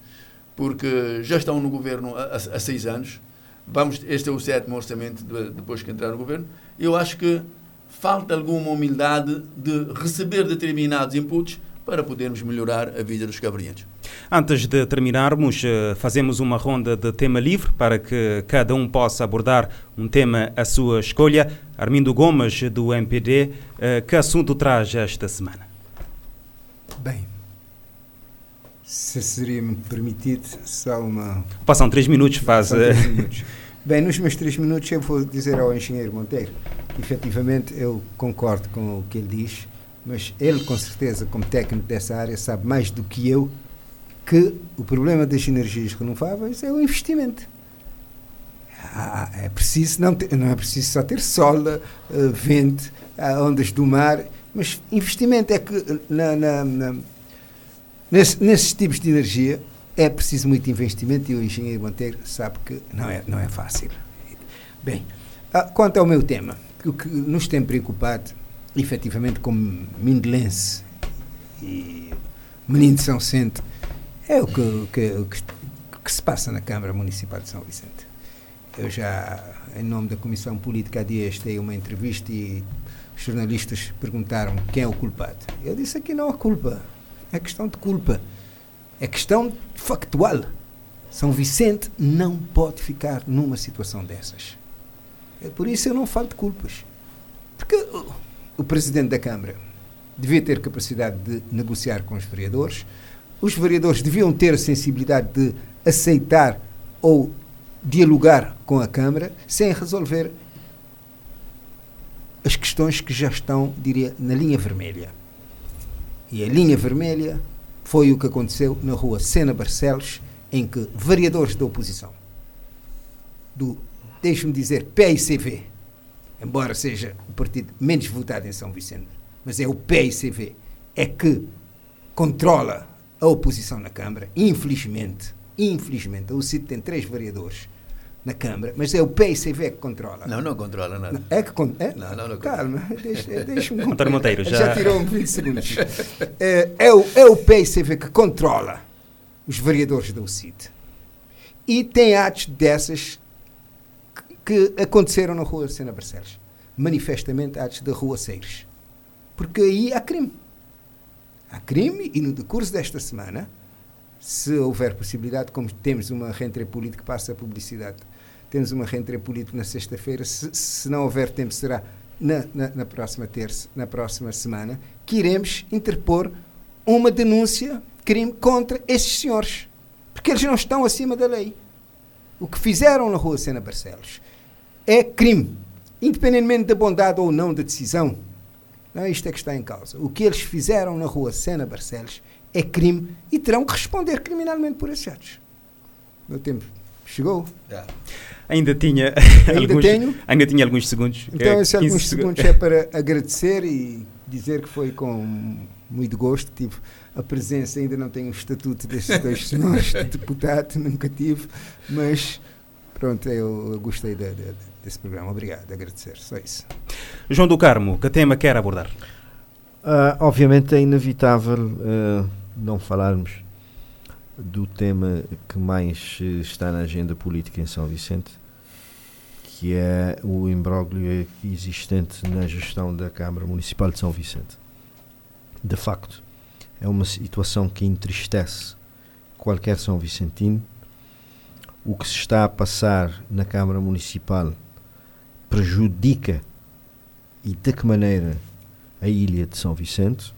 porque já estão no governo há, há seis anos. Vamos, este é o sétimo orçamento de, depois que entrar no governo. Eu acho que falta alguma humildade de receber determinados inputs para podermos melhorar a vida dos cabrientos. Antes de terminarmos, eh, fazemos uma ronda de tema livre para que cada um possa abordar um tema à sua escolha. Armindo Gomes, do MPD, eh, que assunto traz esta semana? Bem, se seria me permitido, só uma. Passam três minutos, faz. Três eh, minutos. Bem, nos meus três minutos eu vou dizer ao engenheiro Monteiro que efetivamente eu concordo com o que ele diz mas ele, com certeza, como técnico dessa área, sabe mais do que eu que o problema das energias renováveis é o investimento. Ah, é preciso não, ter, não é preciso só ter sol, uh, vento, uh, ondas do mar, mas investimento é que na, na, na, nesse, nesses tipos de energia é preciso muito investimento e o engenheiro Monteiro sabe que não é, não é fácil. Bem, uh, quanto ao meu tema, o que nos tem preocupado efetivamente como mindelense e menino de São Vicente, é o que, que, que, que, se passa na Câmara Municipal de São Vicente. Eu já, em nome da Comissão Política, há dias dei uma entrevista e os jornalistas perguntaram quem é o culpado. Eu disse que não há culpa, é questão de culpa, é questão factual. São Vicente não pode ficar numa situação dessas. É por isso eu não falo de culpas. Porque o presidente da Câmara devia ter capacidade de negociar com os vereadores, os vereadores deviam ter sensibilidade de aceitar ou dialogar com a Câmara sem resolver as questões que já estão, diria, na linha vermelha. E a linha vermelha foi o que aconteceu na rua Sena Barcelos, em que vereadores da oposição, do, deixe-me dizer, PICV, embora seja o partido menos votado em São Vicente, mas é o PICV, é que controla a oposição na Câmara. Infelizmente, infelizmente, o CID tem três vereadores na Câmara, mas é o PICV que controla. Não, não controla nada. É que con é? Não, não, não Calma, deixa, deixa-me António Monteiro, já... já tirou um 20 segundos. É, é, o, é o PICV que controla os vereadores da UCID. E tem atos dessas que aconteceram na Rua Sena Barcelos. Manifestamente atos da Rua Seires. Porque aí há crime. Há crime e no decurso desta semana, se houver possibilidade, como temos uma rentre política, passa a publicidade, temos uma rentre política na sexta-feira, se, se, não houver tempo será na, na, na, próxima terça, na próxima semana, que iremos interpor uma denúncia, crime contra esses senhores. Porque eles não estão acima da lei. O que fizeram na Rua Sena Barcelos é crime, independentemente da bondade ou não da decisão. Não é isto é que está em causa. O que eles fizeram na rua Sena Barcelos é crime e terão que responder criminalmente por esses atos. Meu tempo chegou. Yeah. Ainda tinha ainda alguns, tenho. Ainda tinha alguns segundos. Então, esses alguns segundos é para agradecer e dizer que foi com muito gosto que tive a presença. Ainda não tenho o estatuto destes dois senhores de deputado, nunca tive, mas pronto, eu gostei de, de, desse programa. Obrigado, agradecer, só isso. João do Carmo, que tema quer abordar? Uh, obviamente é inevitável uh, não falarmos do tema que mais está na agenda política em São Vicente, que é o imbróglio existente na gestão da Câmara Municipal de São Vicente. De facto, é uma situação que entristece qualquer São Vicentino. O que se está a passar na Câmara Municipal prejudica e de que maneira a ilha de São Vicente,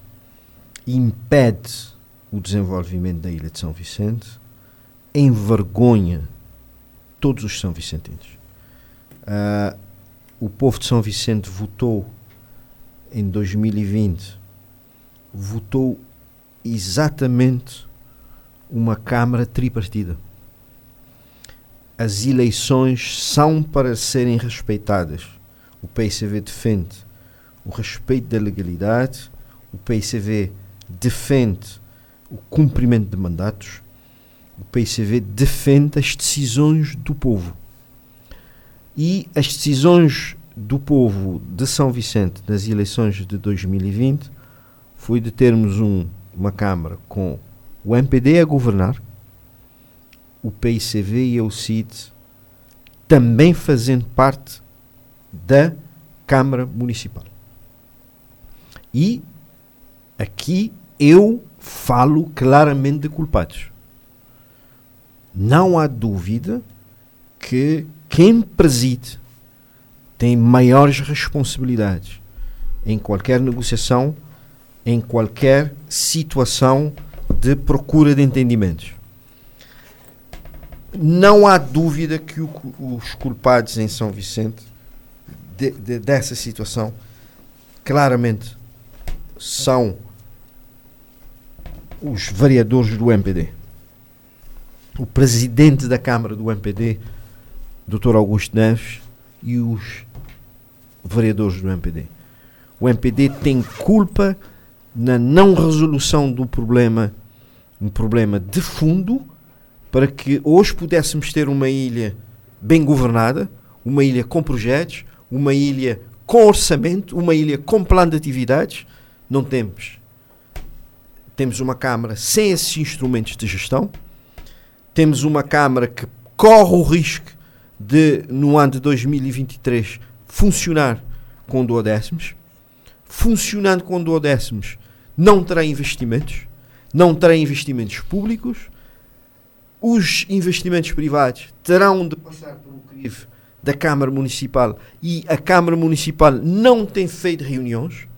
impede o desenvolvimento da ilha de São Vicente, envergonha todos os São Vicentinos. Uh, o povo de São Vicente votou em 2020, votou exatamente uma Câmara tripartida as eleições são para serem respeitadas. O PICV defende o respeito da legalidade, o PICV defende o cumprimento de mandatos, o PICV defende as decisões do povo. E as decisões do povo de São Vicente nas eleições de 2020 foi de termos um, uma Câmara com o MPD a governar, o PICV e o CID também fazendo parte da Câmara Municipal. E aqui eu falo claramente de culpados. Não há dúvida que quem preside tem maiores responsabilidades em qualquer negociação, em qualquer situação de procura de entendimentos. Não há dúvida que o, os culpados em São Vicente de, de, dessa situação claramente são os vereadores do MPD. O presidente da Câmara do MPD, Dr. Augusto Neves, e os vereadores do MPD. O MPD tem culpa na não resolução do problema, um problema de fundo, para que hoje pudéssemos ter uma ilha bem governada, uma ilha com projetos, uma ilha com orçamento, uma ilha com plano de atividades. Não temos. Temos uma Câmara sem esses instrumentos de gestão. Temos uma Câmara que corre o risco de, no ano de 2023, funcionar com duodécimos. Funcionando com duodécimos, não terá investimentos, não terá investimentos públicos. Os investimentos privados terão de passar por um crivo da Câmara Municipal e a Câmara Municipal não tem feito reuniões,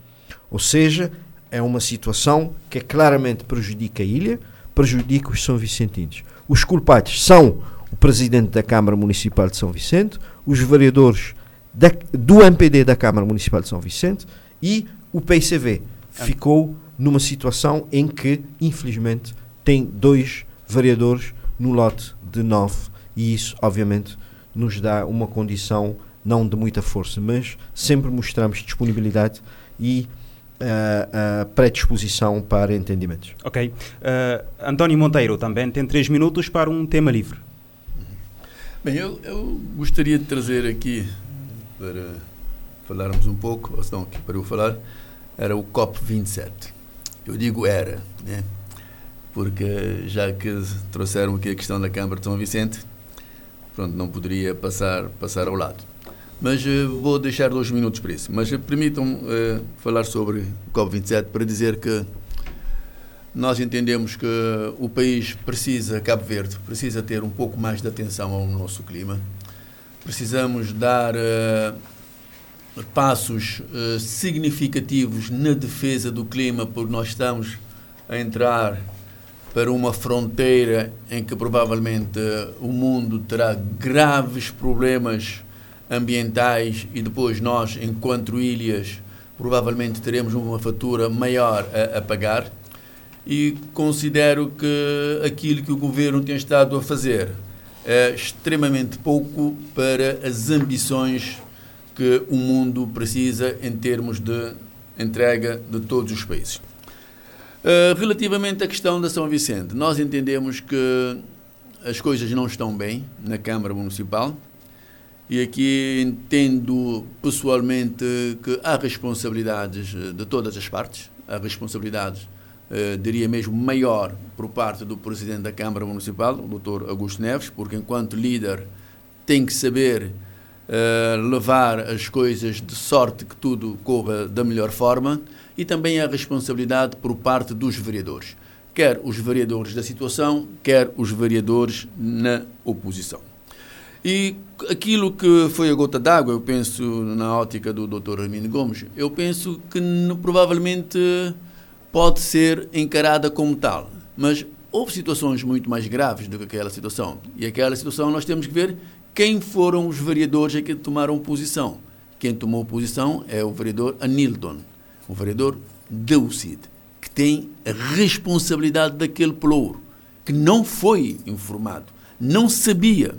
ou seja, é uma situação que claramente prejudica a ilha, prejudica os São Vicentinos. Os culpados são o Presidente da Câmara Municipal de São Vicente, os vereadores da, do MPD da Câmara Municipal de São Vicente e o PICV. Ficou numa situação em que, infelizmente, tem dois vereadores no lote de nove e isso, obviamente, nos dá uma condição não de muita força, mas sempre mostramos disponibilidade e uh, uh, predisposição para entendimentos. Ok. Uh, António Monteiro também tem três minutos para um tema livre. Bem, eu, eu gostaria de trazer aqui para falarmos um pouco, ou senão aqui para eu falar, era o COP27. Eu digo era, né? Porque já que trouxeram aqui a questão da Câmara de São Vicente, pronto, não poderia passar, passar ao lado. Mas uh, vou deixar dois minutos para isso. Mas uh, permitam-me uh, falar sobre o COP27 para dizer que nós entendemos que o país precisa, Cabo Verde, precisa ter um pouco mais de atenção ao nosso clima precisamos dar uh, passos uh, significativos na defesa do clima, porque nós estamos a entrar para uma fronteira em que provavelmente o mundo terá graves problemas ambientais e depois nós, enquanto ilhas, provavelmente teremos uma fatura maior a, a pagar. E considero que aquilo que o governo tem estado a fazer é extremamente pouco para as ambições que o mundo precisa em termos de entrega de todos os países. Uh, relativamente à questão da São Vicente, nós entendemos que as coisas não estão bem na Câmara Municipal e aqui entendo pessoalmente que há responsabilidades de todas as partes, há responsabilidades eh, diria mesmo maior por parte do Presidente da Câmara Municipal, o Dr. Augusto Neves, porque enquanto líder tem que saber levar as coisas de sorte que tudo corra da melhor forma e também a responsabilidade por parte dos vereadores, quer os vereadores da situação, quer os vereadores na oposição. E aquilo que foi a gota d'água, eu penso na ótica do Dr. Armindo Gomes, eu penso que provavelmente pode ser encarada como tal. Mas houve situações muito mais graves do que aquela situação. E aquela situação nós temos que ver quem foram os vereadores que tomaram posição. Quem tomou posição é o vereador Anilton, o vereador Deucid, que tem a responsabilidade daquele pelouro, que não foi informado, não sabia,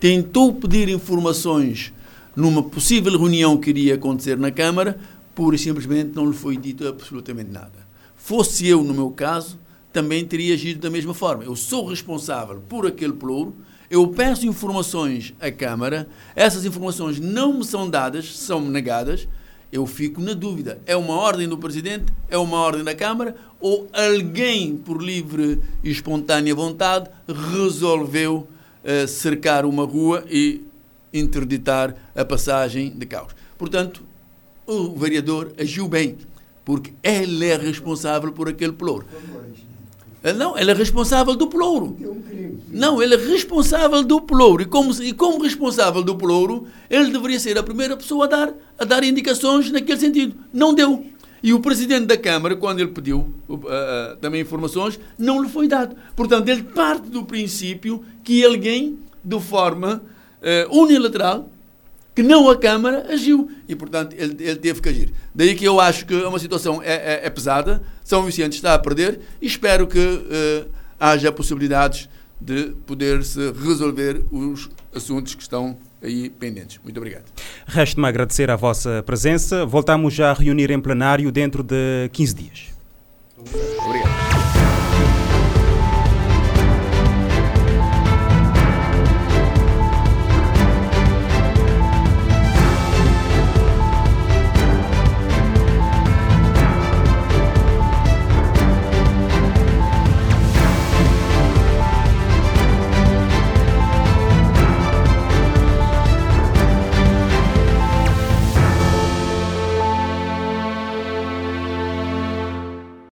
tentou pedir informações numa possível reunião que iria acontecer na Câmara, pura e simplesmente não lhe foi dito absolutamente nada. Fosse eu, no meu caso, também teria agido da mesma forma. Eu sou responsável por aquele pelouro, Eu peço informações à Câmara, essas informações não me são dadas, são negadas, eu fico na dúvida. É uma ordem do Presidente? É uma ordem da Câmara? Ou alguém, por livre e espontânea vontade, resolveu uh, cercar uma rua e interditar a passagem de carros? Portanto, o vereador agiu bem, porque ele é responsável por aquele pelouro. Não, ele é responsável do pelouro. Não, ele é responsável do pelouro. E como, e como responsável do pelouro, ele deveria ser a primeira pessoa a dar, a dar indicações naquele sentido. Não deu. E o presidente da Câmara, quando ele pediu uh, também informações, não lhe foi dado. Portanto, ele parte do princípio que alguém, de forma uh, unilateral, que não a Câmara agiu. E, portanto, ele, ele, teve que agir. Daí que eu acho que é uma situação é, é, é pesada, São Vicente está a perder e espero que uh, haja possibilidades de poder-se resolver os assuntos que estão aí pendentes. Muito obrigado. Resta-me agradecer a vossa presença. Voltamos a reunir em plenário dentro de 15 dias.